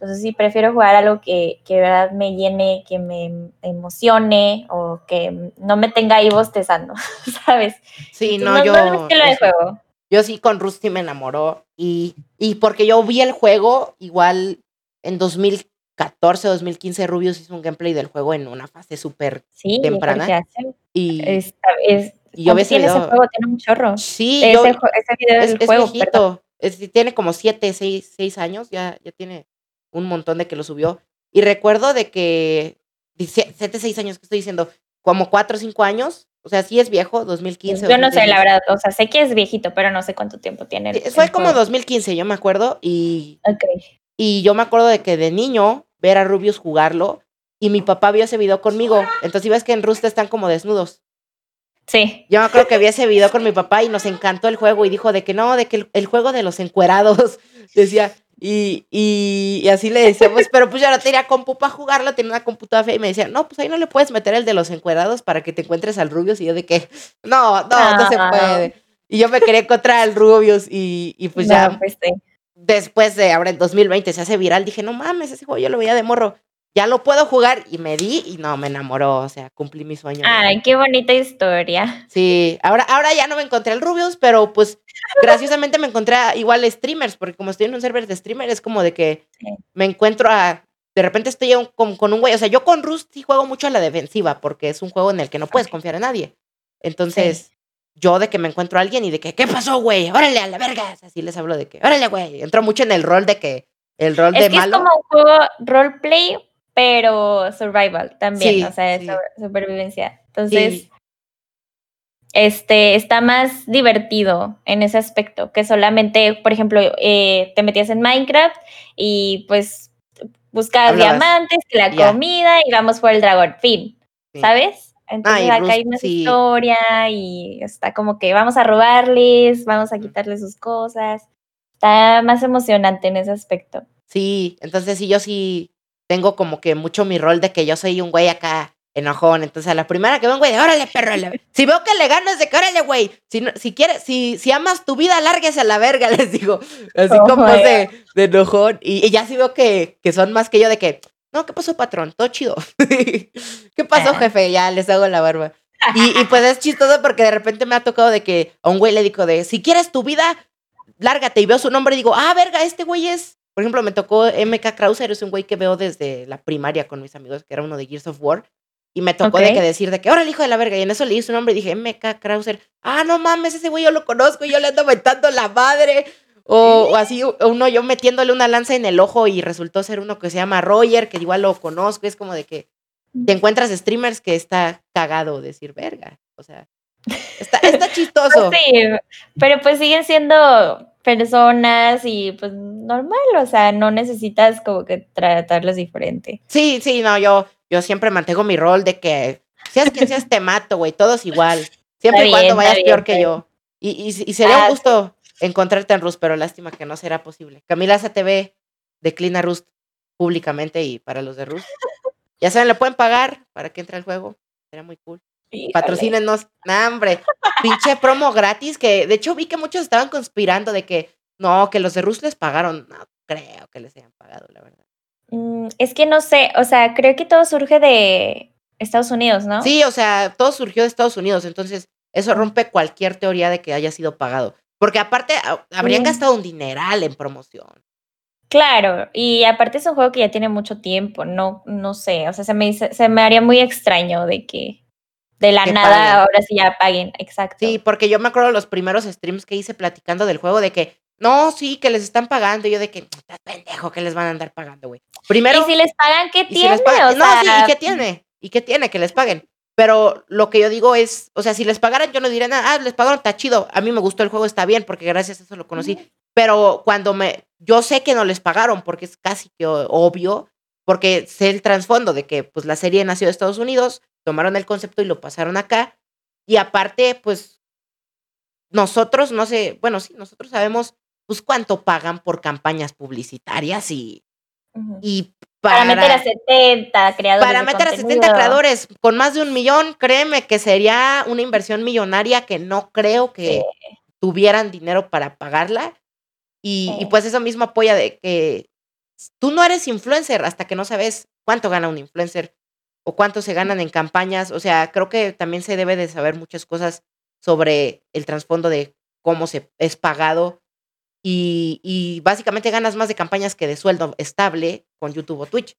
Entonces sí, prefiero jugar algo que, que de verdad me llene, que me emocione o que no me tenga ahí bostezando, ¿sabes? Sí, Entonces, no, yo. es de juego. Yo sí con Rusty me enamoró. Y, y porque yo vi el juego, igual en 2014 o 2015, Rubius hizo un gameplay del juego en una fase súper. Sí, Temprana. Y, es, es, y yo ¿cuánto ese tiene ese video. juego? Tiene un chorro. Sí, Ese, yo, ese video es, del es juego, viejito. Es- tiene como 7, 6, seis años. Ya, ya tiene un montón de que lo subió. Y recuerdo de que. 7, 6 años que estoy diciendo. Como 4 o 5 años. O sea, sí es viejo, 2015. Yo no sé, 2016. la verdad, o sea, sé que es viejito, pero no sé cuánto tiempo tiene. el- Fue el como juego. 2015, yo me acuerdo. Y Ok. Y yo me acuerdo de que de niño ver a Rubius jugarlo y mi papá vio ese video conmigo. Entonces, si ves que en Rust están como desnudos. Sí. Yo me acuerdo que vi ese video con mi papá y nos encantó el juego y dijo de que no, de que el, el juego de los encuerados, decía. Y, y, y así le decíamos, pero pues yo no tenía compu para jugarlo, tenía una computadora fea y me decía, no, pues ahí no le puedes meter el de los encuerados para que te encuentres al Rubius. Y yo de que, no, no, no se Ah. puede. Y yo me quería encontrar al Rubius y, y pues No, ya pues sí. después de ahora en 2020 se hace viral, dije, no mames, ese juego yo lo veía de morro. Ya lo puedo jugar y me di y no, me enamoró, o sea, cumplí mi sueño. Ay, qué bonita historia. Sí, ahora, ahora ya no me encontré el Rubius, pero pues graciosamente me encontré a igual streamers, porque como estoy en un server de streamer es como de que Sí. me encuentro a, de repente estoy un- con, con un güey, o sea, yo con Rust sí juego mucho a la defensiva, porque es un juego en el que no puedes confiar en nadie. Entonces, yo de que me encuentro a alguien y de que, ¿qué pasó, güey? Órale, a la verga. Así les hablo de que, órale, güey. Entro mucho en el rol de que, el rol Es de que es malo. como un juego roleplay, pero survival también, Sí, o sea, es sí. supervivencia. Entonces, Sí. este, está más divertido en ese aspecto, que solamente, por ejemplo, eh, te metías en Minecraft y pues buscabas Hablabas. diamantes, la comida y vamos por el dragón, fin. ¿sabes? Entonces y acá hay sí. historia y está como que vamos a robarles, vamos a quitarles sus cosas. Está más emocionante en ese aspecto. Sí, entonces sí, yo sí tengo como que mucho mi rol de que yo soy un güey acá enojón. Entonces a la primera que veo un güey, de, órale, perro. Si veo que le ganas de que órale, güey. Si, no- si quieres, si, si amas tu vida, lárguese a la verga, les digo. Así Oh como de, de enojón. Y, y ya sí veo que, que son más que yo de que, no, ¿qué pasó, patrón? Todo chido. ¿Qué pasó, Ah. jefe? Ya les hago la barba. Y, y pues es chistoso porque de repente me ha tocado de que a un güey le digo de, si quieres tu vida, lárgate. Y veo su nombre y digo, ah, verga, este güey es. Por ejemplo, me tocó MK Krauser, es un güey que veo desde la primaria con mis amigos, que era uno de Gears of War. Y me tocó de Ok. que decir de que, ahora el hijo de la verga. Y en eso leí su nombre y dije, MK Krauser. Ah, no mames, ese güey yo lo conozco y yo le ando mentando la madre. O, o así, uno yo metiéndole una lanza en el ojo y resultó ser uno que se llama Roger, que igual lo conozco. Es como de que te encuentras streamers que está cagado decir verga. O sea, está, está chistoso. Pues sí, pero pues siguen siendo personas y pues normal, o sea, no necesitas como que tratarlos diferente. Sí, sí, no, yo, yo siempre mantengo mi rol de que seas quien seas, te mato, güey, todos igual. Siempre y cuando vayas peor que yo. Y, y, sería un ah, gusto encontrarte en Rust, pero lástima que no será posible. Camila STV declina Rust públicamente y para los de Rust. Ya saben, le pueden pagar para que entre al juego. Sería muy cool. Patrocínenos. Nah, hombre. Pinche promo gratis que de hecho vi que muchos estaban conspirando de que no, que los de Rus les pagaron. No creo que les hayan pagado, la verdad. Mm, es que no sé, o sea, creo que todo surge de Estados Unidos, ¿no? Sí, o sea, todo surgió de Estados Unidos, entonces eso rompe cualquier teoría de que haya sido pagado. Porque aparte habrían mm. gastado un dineral en promoción. Claro, y aparte es un juego que ya tiene mucho tiempo, no, no sé, o sea, se me, se me haría muy extraño de que de la nada ahora sí ya paguen, exacto. Sí, porque yo me acuerdo de los primeros streams que hice platicando del juego de que no, sí, que les están pagando. Y yo de que, estás pendejo, que les van a andar pagando, güey. Primero. ¿Y si les pagan, qué tiene? no, sí, ¿y qué tiene? ¿Y qué tiene que les paguen? Pero lo que yo digo es, o sea, si les pagaran, yo no diría nada, ah, les pagaron, está chido. A mí me gustó el juego, está bien, porque gracias a eso lo conocí. Pero cuando me, yo sé que no les pagaron, porque es casi que obvio, porque sé el trasfondo de que, pues, la serie nació de Estados Unidos, tomaron el concepto y lo pasaron acá. Y aparte, pues, nosotros, no sé, bueno, sí, nosotros sabemos, pues, cuánto pagan por campañas publicitarias y, y para, meter a 70 creadores. Para meter a 70 creadores con más de un millón, créeme que sería una inversión millonaria que no creo que tuvieran dinero para pagarla. Y, y, pues eso mismo apoya de que tú no eres influencer hasta que no sabes cuánto gana un influencer, o cuánto se ganan en campañas. O sea, creo que también se debe de saber muchas cosas sobre el trasfondo de cómo se es pagado. Y, y, básicamente ganas más de campañas que de sueldo estable con YouTube o Twitch.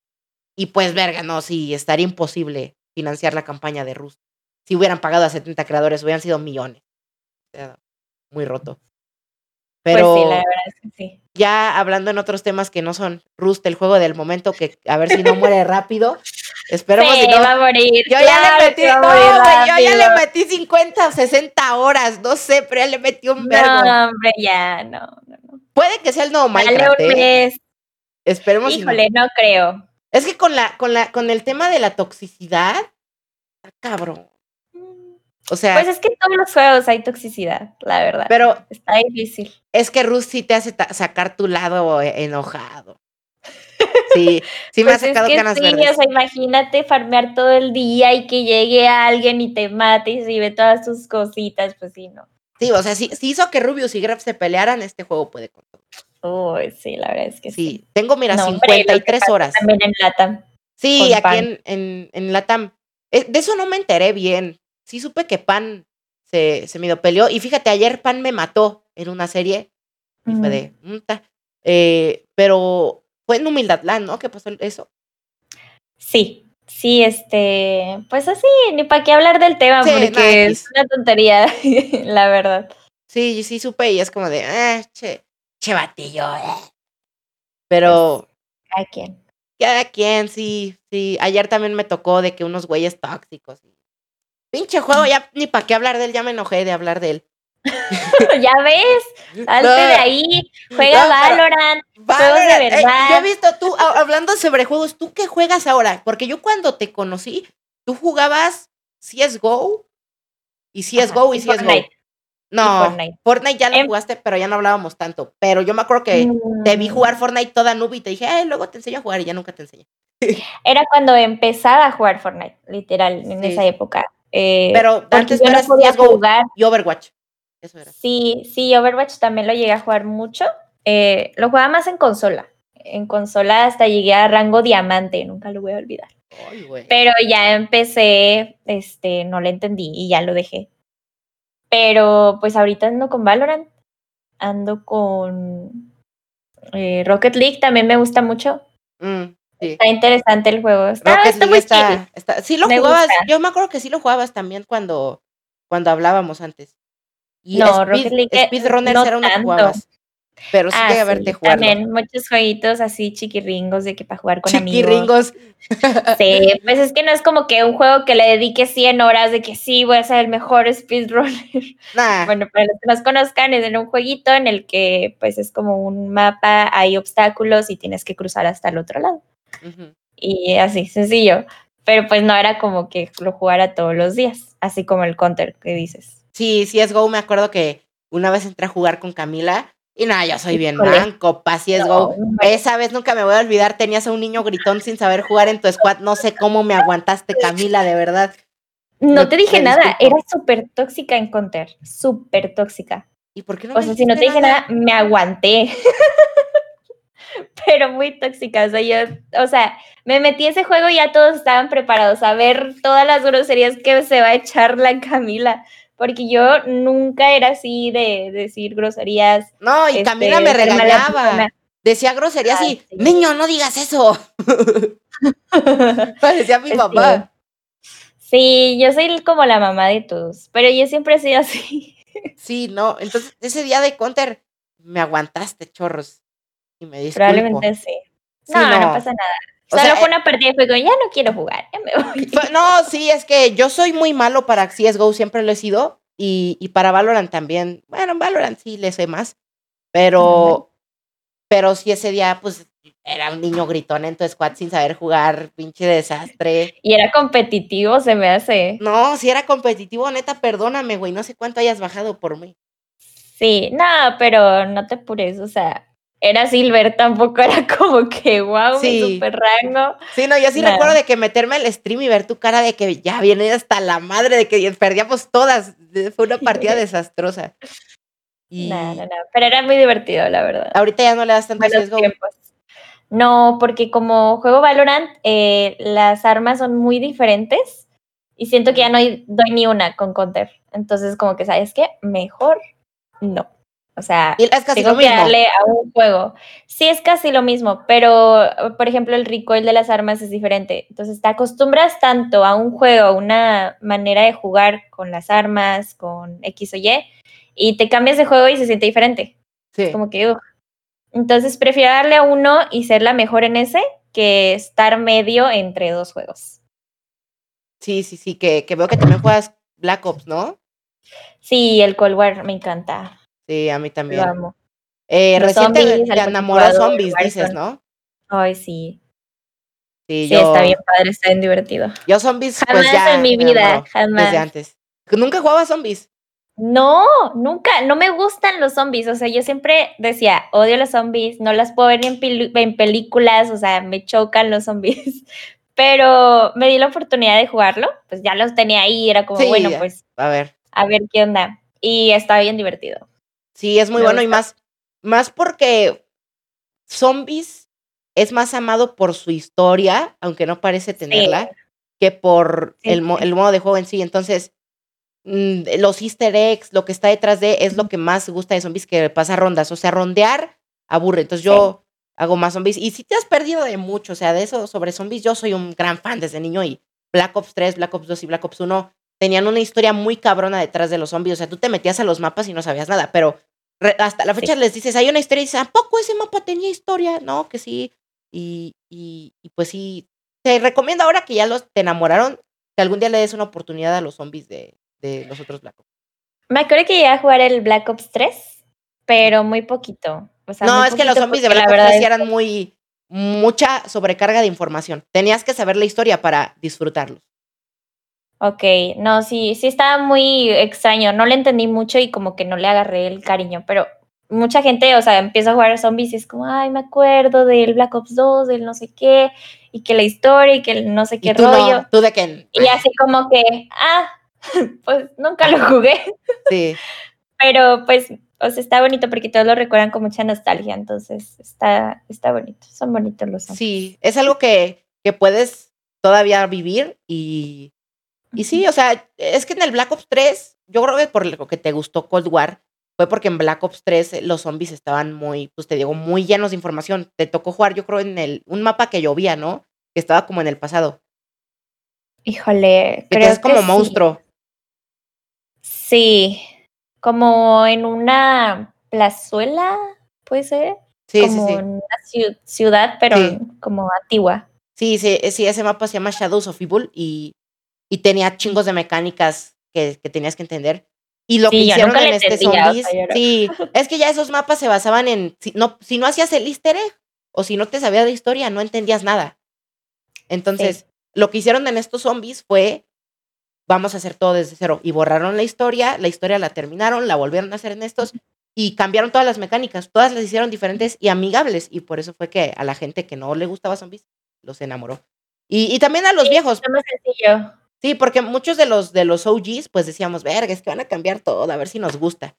Y pues, verga, no, sí, estaría imposible financiar la campaña de Rust. Si hubieran pagado a 70 creadores, hubieran sido millones. O sea, muy roto. Pero pues sí, la verdad es que sí. Ya hablando en otros temas que no son Rust, el juego del momento, que a ver si no muere rápido. Esperemos sí, no. va a morir. Yo ya le metí, yo ya le metí 50 o 60 horas, no sé, pero ya le metí un verbo. No, hombre, ya, no, no, no. Puede que sea el nuevo Minecraft. ¿eh? Esperemos. Híjole, no. creo. Es que con la, con la, con el tema de la toxicidad, cabrón. O sea. Pues es que en todos los juegos hay toxicidad, la verdad. Pero. Está difícil. Es que Ruth sí te hace sacar tu lado enojado. Sí, sí me ha pues sacado ganas sí, verdes. O sea, imagínate farmear todo el día y que llegue alguien y te mate y se ve todas sus cositas, pues sí, no. Sí, o sea, si, hizo que Rubius y Graf se pelearan, este juego puede con. Uy, sí, la verdad es que sí. Sí, tengo, mira, 53 horas. También en Latam. Sí, aquí en, en, en, Latam. Eh, de eso no me enteré bien. Sí supe que Pan se, se me peleó. Y fíjate, ayer Pan me mató en una serie. Y fue de... Eh, pero fue en Humildad Land, ¿no? ¿Qué pasó eso? Sí, sí, este, pues así, ni para qué hablar del tema, porque es una tontería, la verdad. Sí, sí supe y es como de, eh, che, che batillo, eh. Pero. Pues, cada quien. Cada quien, sí, sí. Ayer también me tocó de que unos güeyes tóxicos. Pinche juego, ya ni para qué hablar de él, ya me enojé de hablar de él. ya ves, salte de ahí, juega Valorant, juegos de eh, verdad. yo he visto tú, hablando sobre juegos, ¿tú qué juegas ahora? Porque yo cuando te conocí, tú jugabas CSGO y CSGO y, CSGO. Fortnite. No, Fortnite. ya lo em jugaste, pero ya no hablábamos tanto. Pero yo me acuerdo que te vi jugar mm. Fortnite toda noob y te dije, ay, luego te enseño a jugar y ya nunca te enseñé. Era cuando empezaba a jugar Fortnite, literal, en esa época. Eh, pero antes no eras CSGO jugar. y Overwatch. Sí, sí, Overwatch también lo llegué a jugar mucho. Eh, lo jugaba más en consola. En consola hasta llegué a rango diamante, nunca lo voy a olvidar. Pero ya empecé, este, no lo entendí y ya lo dejé. Pero pues ahorita ando con Valorant, ando con eh, Rocket League, también me gusta mucho. Mm, está interesante el juego. Está, muy está, Sí lo jugabas, yo me acuerdo que sí lo jugabas también cuando, cuando hablábamos antes. Y no, Rocket League. Speedrunners era una jugabas. Pero sí Ah, llegué a verte sí, jugarlo. también muchos jueguitos así chiquirringos de que para jugar con amigos. Chiquirringos. Sí, pues es que no es como que un juego que le dedique 100 horas de que sí, voy a ser el mejor speedrunner. Nah. Bueno, para los que nos conozcan, es en un jueguito en el que pues es como un mapa, hay obstáculos y tienes que cruzar hasta el otro lado. Y así, sencillo. Pero pues no era como que lo jugara todos los días, así como el counter que dices. Sí, CSGO, me acuerdo que una vez entré a jugar con Camila y nada, yo soy bien manco pa' CSGO. No, Esa vez nunca me voy a olvidar, tenías a un niño gritón sin saber jugar en tu squad. No sé cómo me aguantaste, Camila, de verdad. No te dije nada, era súper tóxica en counter, súper tóxica. ¿Y por qué no O sea, si no te dije nada, me aguanté. Pero muy tóxica. O sea, yo, o sea, me metí a ese juego y ya todos estaban preparados a ver todas las groserías que se va a echar la Camila. Porque yo nunca era así de decir groserías. No, y este, Camila me regañaba. Decía groserías Ay, y, sí. niño, no digas eso. Parecía mi Sí. papá. Sí, yo soy como la mamá de todos, pero yo siempre he sido así. Sí, no. Entonces, ese día de Counter me aguantaste, chorros. Y me disculpo. Probablemente sí. Sí, No, no, no. pasa nada. O Solo sea, fue una partida de juego, ya no quiero jugar, ya me voy. No, sí, es que yo soy muy malo para CSGO, siempre lo he sido. Y, y para Valorant también. Bueno, en Valorant sí le sé más. Pero, pero sí ese día, pues, era un niño gritón en tu squad sin saber jugar, pinche desastre. Y era competitivo, se me hace. No, si era competitivo, neta, perdóname, güey. No sé cuánto hayas bajado por mí. Sí, no, pero no te apures, o sea, era Silver, tampoco era como que wow, Sí. mi super rango. Sí, no, yo sí Nada. recuerdo de que meterme al stream y ver tu cara de que ya viene hasta la madre, de que perdíamos todas. Fue una partida desastrosa. Y No, no, no, pero era muy divertido, la verdad. ahorita ya no le das tanto Buenos CSGO. tiempos. No, porque como juego Valorant, eh, las armas son muy diferentes y siento que ya no doy ni una con Counter. Entonces, como que, ¿sabes qué? Mejor no. O sea, es casi tengo lo que mismo. darle a un juego. Sí, es casi lo mismo, pero por ejemplo, el recoil de las armas es diferente. Entonces, te acostumbras tanto a un juego, a una manera de jugar con las armas, con X o Y, y te cambias de juego y se siente diferente. Sí. Como que, ugh. Entonces, prefiero darle a uno y ser la mejor en ese que estar medio entre dos juegos. Sí, sí, sí, que, que veo que también juegas Black Ops, ¿no? Sí, el Cold War me encanta. Sí, a mí Lo también. amo. Eh, recién te, zombies, te al enamoró zombies, dices. ¿no? Ay, sí. Sí, Sí, yo, está bien padre, está bien divertido. yo zombies, Jamás pues ya en mi vida, jamás. desde antes. Nunca jugaba zombies. No, nunca, no me gustan los zombies. O sea, yo siempre decía, odio los zombies, no las puedo ver ni en, películas, o sea, me chocan los zombies. Pero me di la oportunidad de jugarlo, pues ya los tenía ahí, era como, Sí, bueno, pues A ver. a ver qué onda. Y está bien divertido. Sí, es muy Me bueno y más, más porque Zombies es más amado por su historia, aunque no parece tenerla, que por Sí, el, el modo de juego en sí. Entonces, mm, los easter eggs, lo que está detrás de, es lo que más gusta de Zombies, que pasa rondas. O sea, rondear aburre. Entonces yo hago más Zombies. Y si te has perdido de mucho, o sea, de eso sobre Zombies, yo soy un gran fan desde niño y Black Ops 3, Black Ops 2 y Black Ops 1 tenían una historia muy cabrona detrás de los zombies. O sea, tú te metías a los mapas y no sabías nada, pero re- hasta la Sí. fecha les dices, hay una historia y dices, ¿a poco ese mapa tenía historia? No, que sí. Y, y, y pues sí, te recomiendo ahora que ya los te enamoraron, que algún día le des una oportunidad a los zombies de, de los otros Black Ops. Me acuerdo que llegué a jugar el Black Ops 3, pero muy poquito. O sea, no, muy es que los zombies de Black la Ops verdad sí es- eran muy, mucha sobrecarga de información. Tenías que saber la historia para disfrutarlos. Ok, no, sí, sí estaba muy extraño, no le entendí mucho y como que no le agarré el cariño, pero mucha gente, o sea, empieza a jugar zombies y es como, ay, me acuerdo del Black Ops 2, del no sé qué, y que la historia y que el no sé Y qué tú rollo. no, tú de que... Y así como que, ah, pues nunca lo jugué, Sí. pero pues, o sea, está bonito porque todos lo recuerdan con mucha nostalgia, entonces está, está bonito, son bonitos los zombies. Sí, es algo que, que puedes todavía vivir y, y sí, o sea, es que en el Black Ops 3, yo creo que por lo que te gustó Cold War, fue porque en Black Ops 3 eh, los zombies estaban muy, pues te digo, muy llenos de información. Te tocó jugar, yo creo, en el, un mapa que llovía, ¿no? Que estaba como en el pasado. Híjole, Que creo es como que monstruo. Sí, como en una plazuela, puede ser. Sí, como sí, sí. una ciu- ciudad, pero Sí. como antigua. Sí, sí, sí, ese mapa se llama Shadows of Evil y, y tenía chingos de mecánicas que, que tenías que entender. Y lo Sí, que hicieron en este zombies, sí, es que ya esos mapas se basaban en, si no, si no hacías el easter egg o si no te sabías de historia, no entendías nada. Entonces, lo que hicieron en estos zombies fue, vamos a hacer todo desde cero. Y borraron la historia, la historia la terminaron, la volvieron a hacer en estos y cambiaron todas las mecánicas. Todas las hicieron diferentes y amigables. Y por eso fue que a la gente que no le gustaba zombies los enamoró. Y, y también a los viejos. Está más sencillo. Sí, porque muchos de los de los OGs, pues decíamos, verga, es que van a cambiar todo, a ver si nos gusta.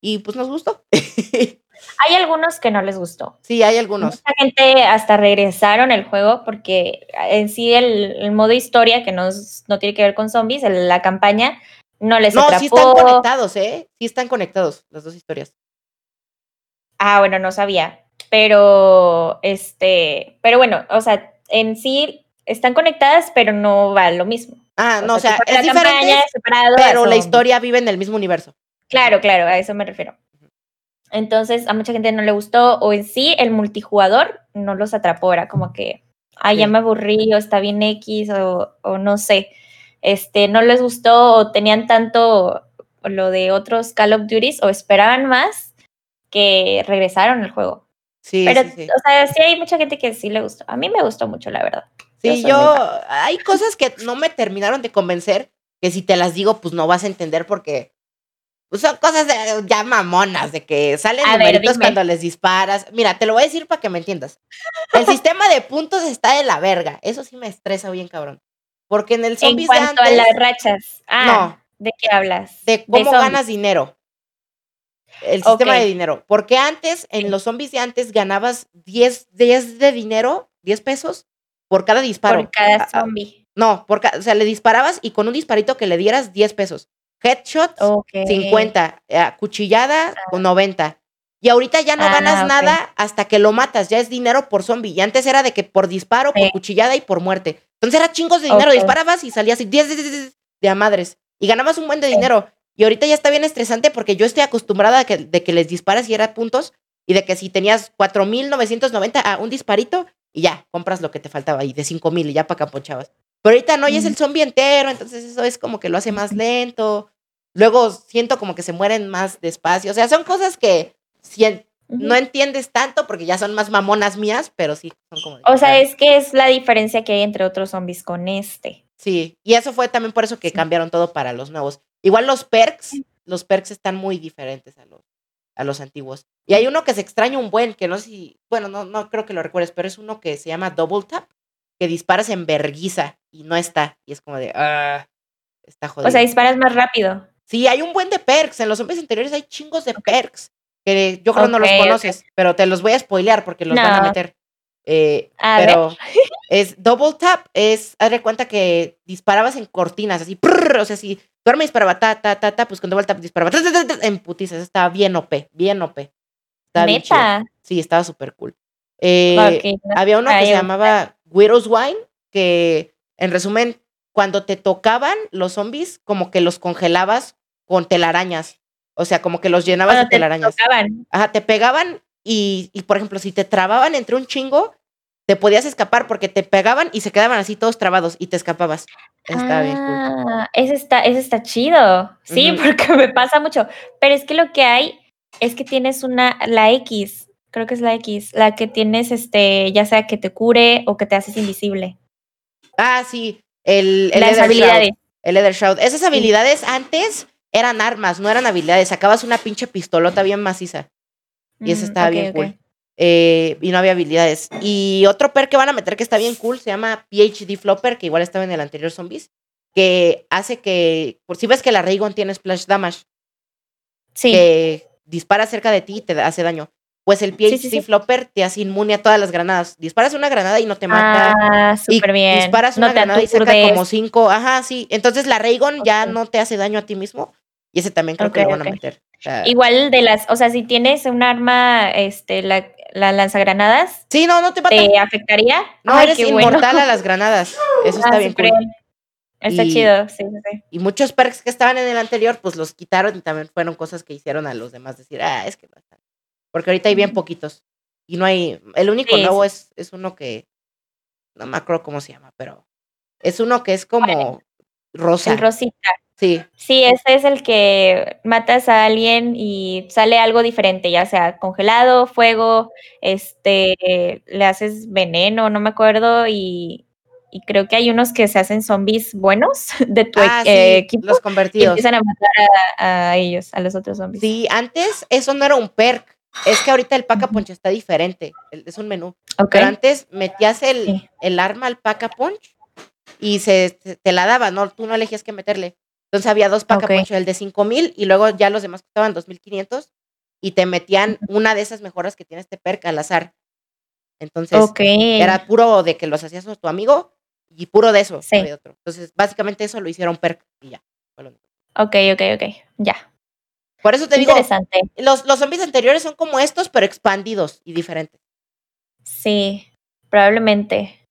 Y pues nos gustó. Hay algunos que no les gustó. sí, hay algunos. Mucha gente hasta regresaron el juego porque en sí el, el modo historia, que no, no tiene que ver con zombies, el- la campaña, no les No, atrapó. sí están conectados, ¿eh? Sí están conectados las dos historias. Ah, bueno, no sabía. Pero, este, pero bueno, o sea, en sí están conectadas, pero no va lo mismo. Ah, no, o sea, es la diferente, separado pero la historia vive en el mismo universo. Claro, claro, a eso me refiero. Entonces, a mucha gente no le gustó, o en sí, el multijugador no los atrapó, era como que, ay, ya Sí. me aburrí, o está bien X, o, o no sé, este, no les gustó, o tenían tanto lo de otros Call of Duties, o esperaban más, que regresaron al juego. Sí, Pero, sí, sí. o sea, sí hay mucha gente que sí le gustó. A mí me gustó mucho, la verdad. Sí, yo, muy hay cosas que no me terminaron de convencer, que si te las digo, pues no vas a entender porque pues, son cosas de, ya mamonas, de que salen A ver, numeritos dime. cuando les disparas. Mira, te lo voy a decir para que me entiendas. El sistema de puntos está de la verga. Eso sí me estresa bien, cabrón. Porque en el En zombies de cuanto a antes, las rachas. Ah, No. ¿de qué hablas? de cómo ganas dinero. El sistema de dinero. Porque antes, en los zombies de antes, ganabas 10, 10 de dinero, 10 pesos, por cada disparo. Por cada Ah, ah, zombie. No, porque, o sea, le disparabas y con un disparito que le dieras 10 pesos. Headshots, Ok. 50. eh, cuchillada, con 90. Y ahorita ya no Ah, ganas nada hasta que lo matas. Ya es dinero por zombie. Y antes era de que por disparo, por cuchillada y por muerte. Entonces era chingos de dinero. Disparabas y salías y 10 10, 10, 10, de a madres. Y ganabas un buen de dinero. Y ahorita ya está bien estresante porque yo estoy acostumbrada a que, de que les disparas y era puntos. Y de que si tenías 4.990 a un disparito y ya, compras lo que te faltaba y de 5.000 y ya para caponchabas. Pero ahorita no, ya es el zombie entero, entonces eso es como que lo hace más lento. Luego siento como que se mueren más despacio. O sea, son cosas que si no entiendes tanto porque ya son más mamonas mías, pero sí, son como... O sea, ah, es que es la diferencia que hay entre otros zombies con este. Sí, y eso fue también por eso que Sí. cambiaron todo para los nuevos. Igual los perks, los perks están muy diferentes a los, a los antiguos. Y hay uno que se extraña un buen, que no sé si, bueno, no, no creo que lo recuerdes, pero es uno que se llama Double Tap, que disparas en verguiza y no está. Y es como de, ah, está jodido. O sea, disparas más rápido. Sí, hay un buen de perks. En los zombies anteriores hay chingos de perks. Que yo creo no los conoces, pero te los voy a spoilear porque los van a meter. Eh, pero es double tap, es, haz de cuenta que disparabas en cortinas, así, prrr, o sea, si tu arma disparaba ta, ta, ta, ta, pues con double tap disparaba ta, ta, ta, ta, en putizas. Estaba bien OP, bien OP. Estaba bien. Neta. Sí, estaba súper cool. Eh, había uno que Ay, se llamaba Widow's Wine, que en resumen, cuando te tocaban los zombies, como que los congelabas con telarañas. O sea, como que los llenabas de te telarañas. tocaban. Ajá, te pegaban y, y, por ejemplo, si te trababan entre un chingo, te podías escapar porque te pegaban y se quedaban así todos trabados y te escapabas. Estaba bien cool. Ah, ese está, ese está chido. Sí, porque me pasa mucho. Pero es que lo que hay es que tienes una, la X, creo que es la X, la que tienes, este, ya sea que te cure o que te haces invisible. Ah, sí, el, el Las habilidades. Shroud. El Leather Shroud. Esas habilidades antes eran armas, no eran habilidades. Sacabas una pinche pistolota bien maciza. Y eso Mm, estaba bien ok. cool. Eh, y no había habilidades. Y otro per que van a meter que está bien cool se llama PhD Flopper, que igual estaba en el anterior Zombies, que hace que, por si ves que la Raygon tiene splash damage, Sí. que dispara cerca de ti y te hace daño. Pues el PhD sí, sí. Flopper te hace inmune a todas las granadas. Disparas una granada y no te mata. Ah, súper bien. disparas No una granada y saca como cinco. Ajá, sí. Entonces la Raygon ya no te hace daño a ti mismo. Y ese también creo que lo van a meter. O sea, Igual de las, o sea, si tienes un arma, este, la, la lanzagranadas, sí, no, no te mata. ¿te afectaría? No, Ay, eres inmortal bueno. a las granadas. Eso está Ah, bien súper cool. bien. Está Y- chido, sí. Y muchos perks que estaban en el anterior, pues los quitaron y también fueron cosas que hicieron a los demás decir, ah, es que no están. Porque ahorita hay bien poquitos. Y no hay. El único Sí, nuevo sí. es, es uno que. No me acuerdo cómo se llama, pero. Es uno que es como rosa. El rosita. Sí. Sí, ese es el que matas a alguien y sale algo diferente, ya sea congelado, fuego, este, le haces veneno, no me acuerdo, y, y creo que hay unos que se hacen zombies buenos de tu Ah, e- eh, sí, equipo los y convertidos. empiezan a matar a, a ellos, a los otros zombies. Sí, antes eso no era un perk. Es que ahorita el pack a punch está diferente. Es un menú. Ok. Pero antes metías el, Sí. el arma al pack a punch y se, se- te la daba, ¿no? Tú no elegías qué meterle. Entonces había dos pack Ok. a punch, el de 5000 y luego ya los demás costaban 2500 y te metían una de esas mejoras que tiene este perk al azar. Entonces Ok. era puro de que los hacías con tu amigo y puro de eso. no Sí. había otro. Entonces básicamente eso lo hicieron perk y ya. único. Ok, ok, ok. Ya. Por eso te digo, Interesante. los, los zombies anteriores son como estos, pero expandidos y diferentes. Sí, probablemente.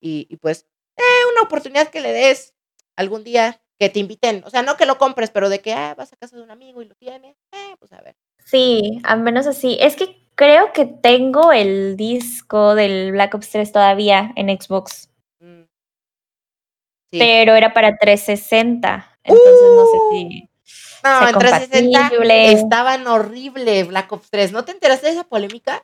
Y, y pues, eh, una oportunidad que le des algún día que te inviten. O sea, no que lo compres, pero de que ah, vas a casa de un amigo y lo tiene. Eh, pues a ver. Sí, al menos así. Es que creo que tengo el disco del Black Ops 3 todavía en Xbox, Mm. Sí. pero era para 360. Entonces no sé si. no, en 360 compatible. estaban horrible Black Ops 3. ¿No te enteraste de esa polémica?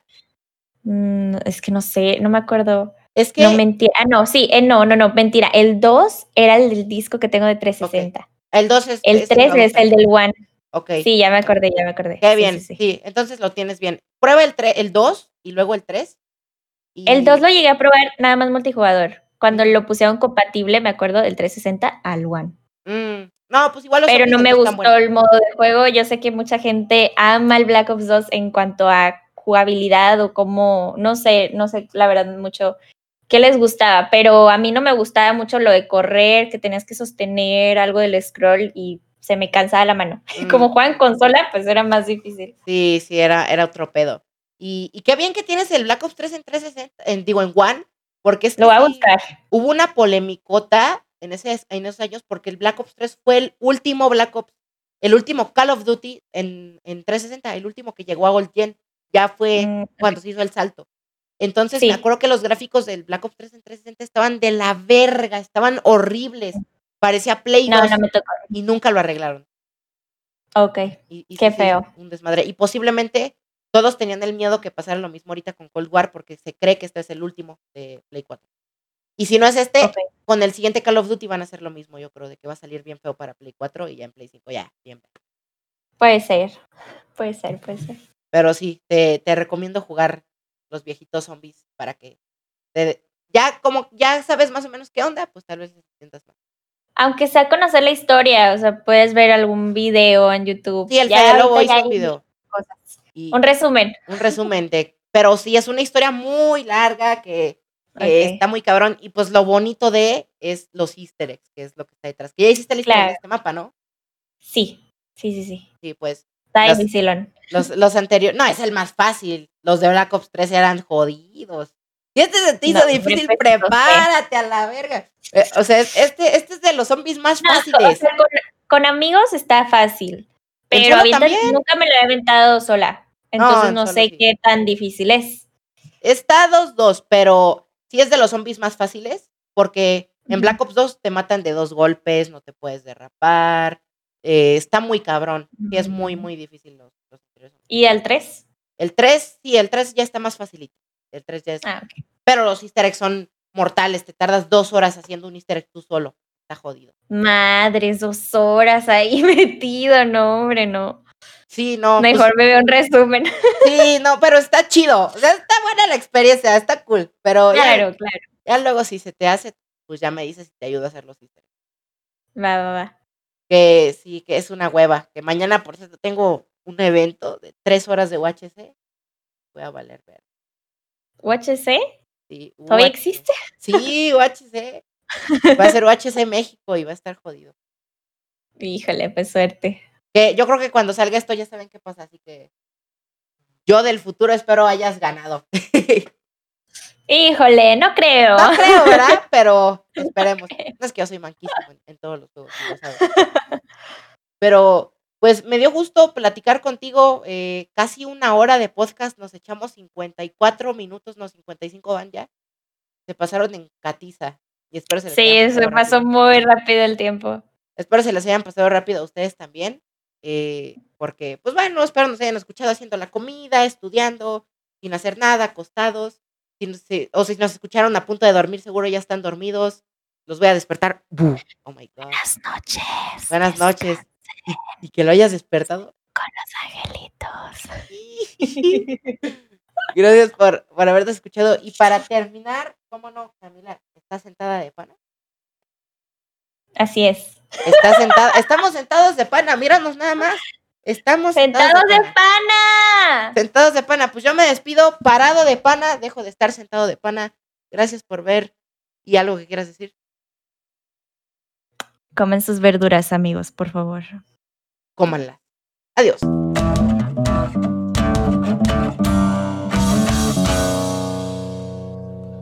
mm, es que no sé, no me acuerdo. Es que No, mentira. Ah, no, sí, eh, no, no, no, mentira. El 2 era el del disco que tengo de 360. el 2 es El este me 3 va a es el del One. Ok. Sí, ya me acordé, ya me acordé. Qué Sí, bien. sí, Sí, sí. entonces lo tienes bien. Prueba el, el 2 y luego el 3. y- El 2 lo llegué a probar nada más multijugador. Cuando lo pusieron compatible, me acuerdo, del 360 al One. Mm, No, pues igual los Pero no me gustó buenos. el modo de juego. Yo sé que mucha gente ama el Black Ops 2 en cuanto a jugabilidad o como, no sé, no sé la verdad mucho qué les gustaba, pero a mí no me gustaba mucho lo de correr, que tenías que sostener algo del scroll y se me cansaba la mano. Mm. Como juegan en consola, pues era más difícil. Sí, sí, era, era otro pedo. Y, y qué bien que tienes el Black Ops 3 en 360, en, digo, en One, porque es que Lo voy a buscar. hubo una polemicota en, ese, en esos años porque el Black Ops 3 fue el último Black Ops, el último Call of Duty en, en 360, el último que llegó a Gold Gen, ya fue Mm, cuando se hizo el salto. Entonces Sí. me acuerdo que los gráficos del Black Ops 3 en 360 estaban de la verga, estaban horribles. Parecía Play No, 2 no me tocó. y nunca lo arreglaron. Ok. Y, y Qué sí feo. Un desmadre. Y posiblemente todos tenían el miedo que pasara lo mismo ahorita con Cold War porque se cree que este es el último de Play 4. Y si no es este, con el siguiente Call of Duty van a hacer lo mismo, yo creo, de que va a salir bien feo para Play 4 y ya en Play 5 ya, bien. feo. Puede ser. Puede ser, puede ser. Pero sí, te, te recomiendo jugar los viejitos zombies para que te- ya como ya sabes más o menos qué onda, pues tal vez te sientas más. Aunque sea conocer la historia, o sea, puedes ver algún video en YouTube. Sí, el Ya Fede Lobo hizo un video. Y Un resumen. un resumen de, pero sí es una historia muy larga que, está muy cabrón y pues lo bonito de es los easter eggs, que es lo que está detrás. Que ya hiciste historia de Claro. este mapa, ¿no? Sí, sí, sí, sí. Sí, pues Está Las- dificilón. Los, los anteriores, no, es el más fácil. Los de Black Ops 3 eran jodidos. Y este se te hizo No, difícil, no sé. prepárate a la verga. Eh, o sea, es- este, este es de los zombies más No, o fáciles. sea, con, con amigos está fácil, pero nunca me lo he aventado sola. Entonces en no, sé sí. qué tan difícil es. Está 2-2, pero sí es de los zombies más fáciles, porque en. Black Ops 2 te matan de dos golpes, no te puedes derrapar. Eh, está muy cabrón. Sí, es muy, Mm. muy difícil los, los. ¿Y al 3? El 3, sí, el 3 ya está más facilito. El 3 ya es. Ah, ok. Pero los easter eggs son mortales. Te tardas dos horas haciendo un easter egg tú solo. Está jodido. Madres, dos horas ahí metido, no, hombre, no. Sí, no. pues, Mejor me veo un resumen. sí, no, pero está chido. O sea, está buena la experiencia, está cool. Pero ya- claro, claro. ya, luego si se te hace, pues ya me dices si te ayudo a hacer los easter eggs. Va, va, va. Que sí, que es una hueva. Que mañana, por cierto, tengo un evento de tres horas de UHC. Voy a valer ver. ¿UHC? Sí, ¿Todavía UHC. existe? Sí, UHC. Va a ser UHC México y va a estar jodido. Híjole, pues suerte. Que yo creo que cuando salga esto ya saben qué pasa, así que yo del futuro espero hayas ganado. Híjole, no creo. No creo, ¿verdad? Pero esperemos. No es que yo soy manquísimo en, en todos los juegos. Pero Pues me dio gusto platicar contigo. eh, casi una hora de podcast. Nos echamos 54 minutos, no 55 van ya. Se pasaron en catiza. Y espero se les Sí, se pasó rápido. muy rápido el tiempo. Espero se les hayan pasado rápido a ustedes también. eh, porque, pues bueno, espero nos hayan escuchado haciendo la comida, estudiando, sin hacer nada, acostados. Si o si nos escucharon a punto de dormir, seguro ya están dormidos. Los voy a despertar. Oh my God. Buenas noches. Buenas noches. Y, y que lo hayas despertado. Con los angelitos. Gracias por, por haberte escuchado. Y para terminar, ¿cómo no, Camila? ¿Estás sentada de pana? Así es. Está sentada. Estamos sentados de pana, míranos nada más. Estamos Sentados de pana. pana. Sentados de pana. Pues yo me despido parado de pana. Dejo de estar sentado de pana. Gracias por ver. ¿Y algo que quieras decir? Comen sus verduras, amigos, por favor. Cómanla. Adiós.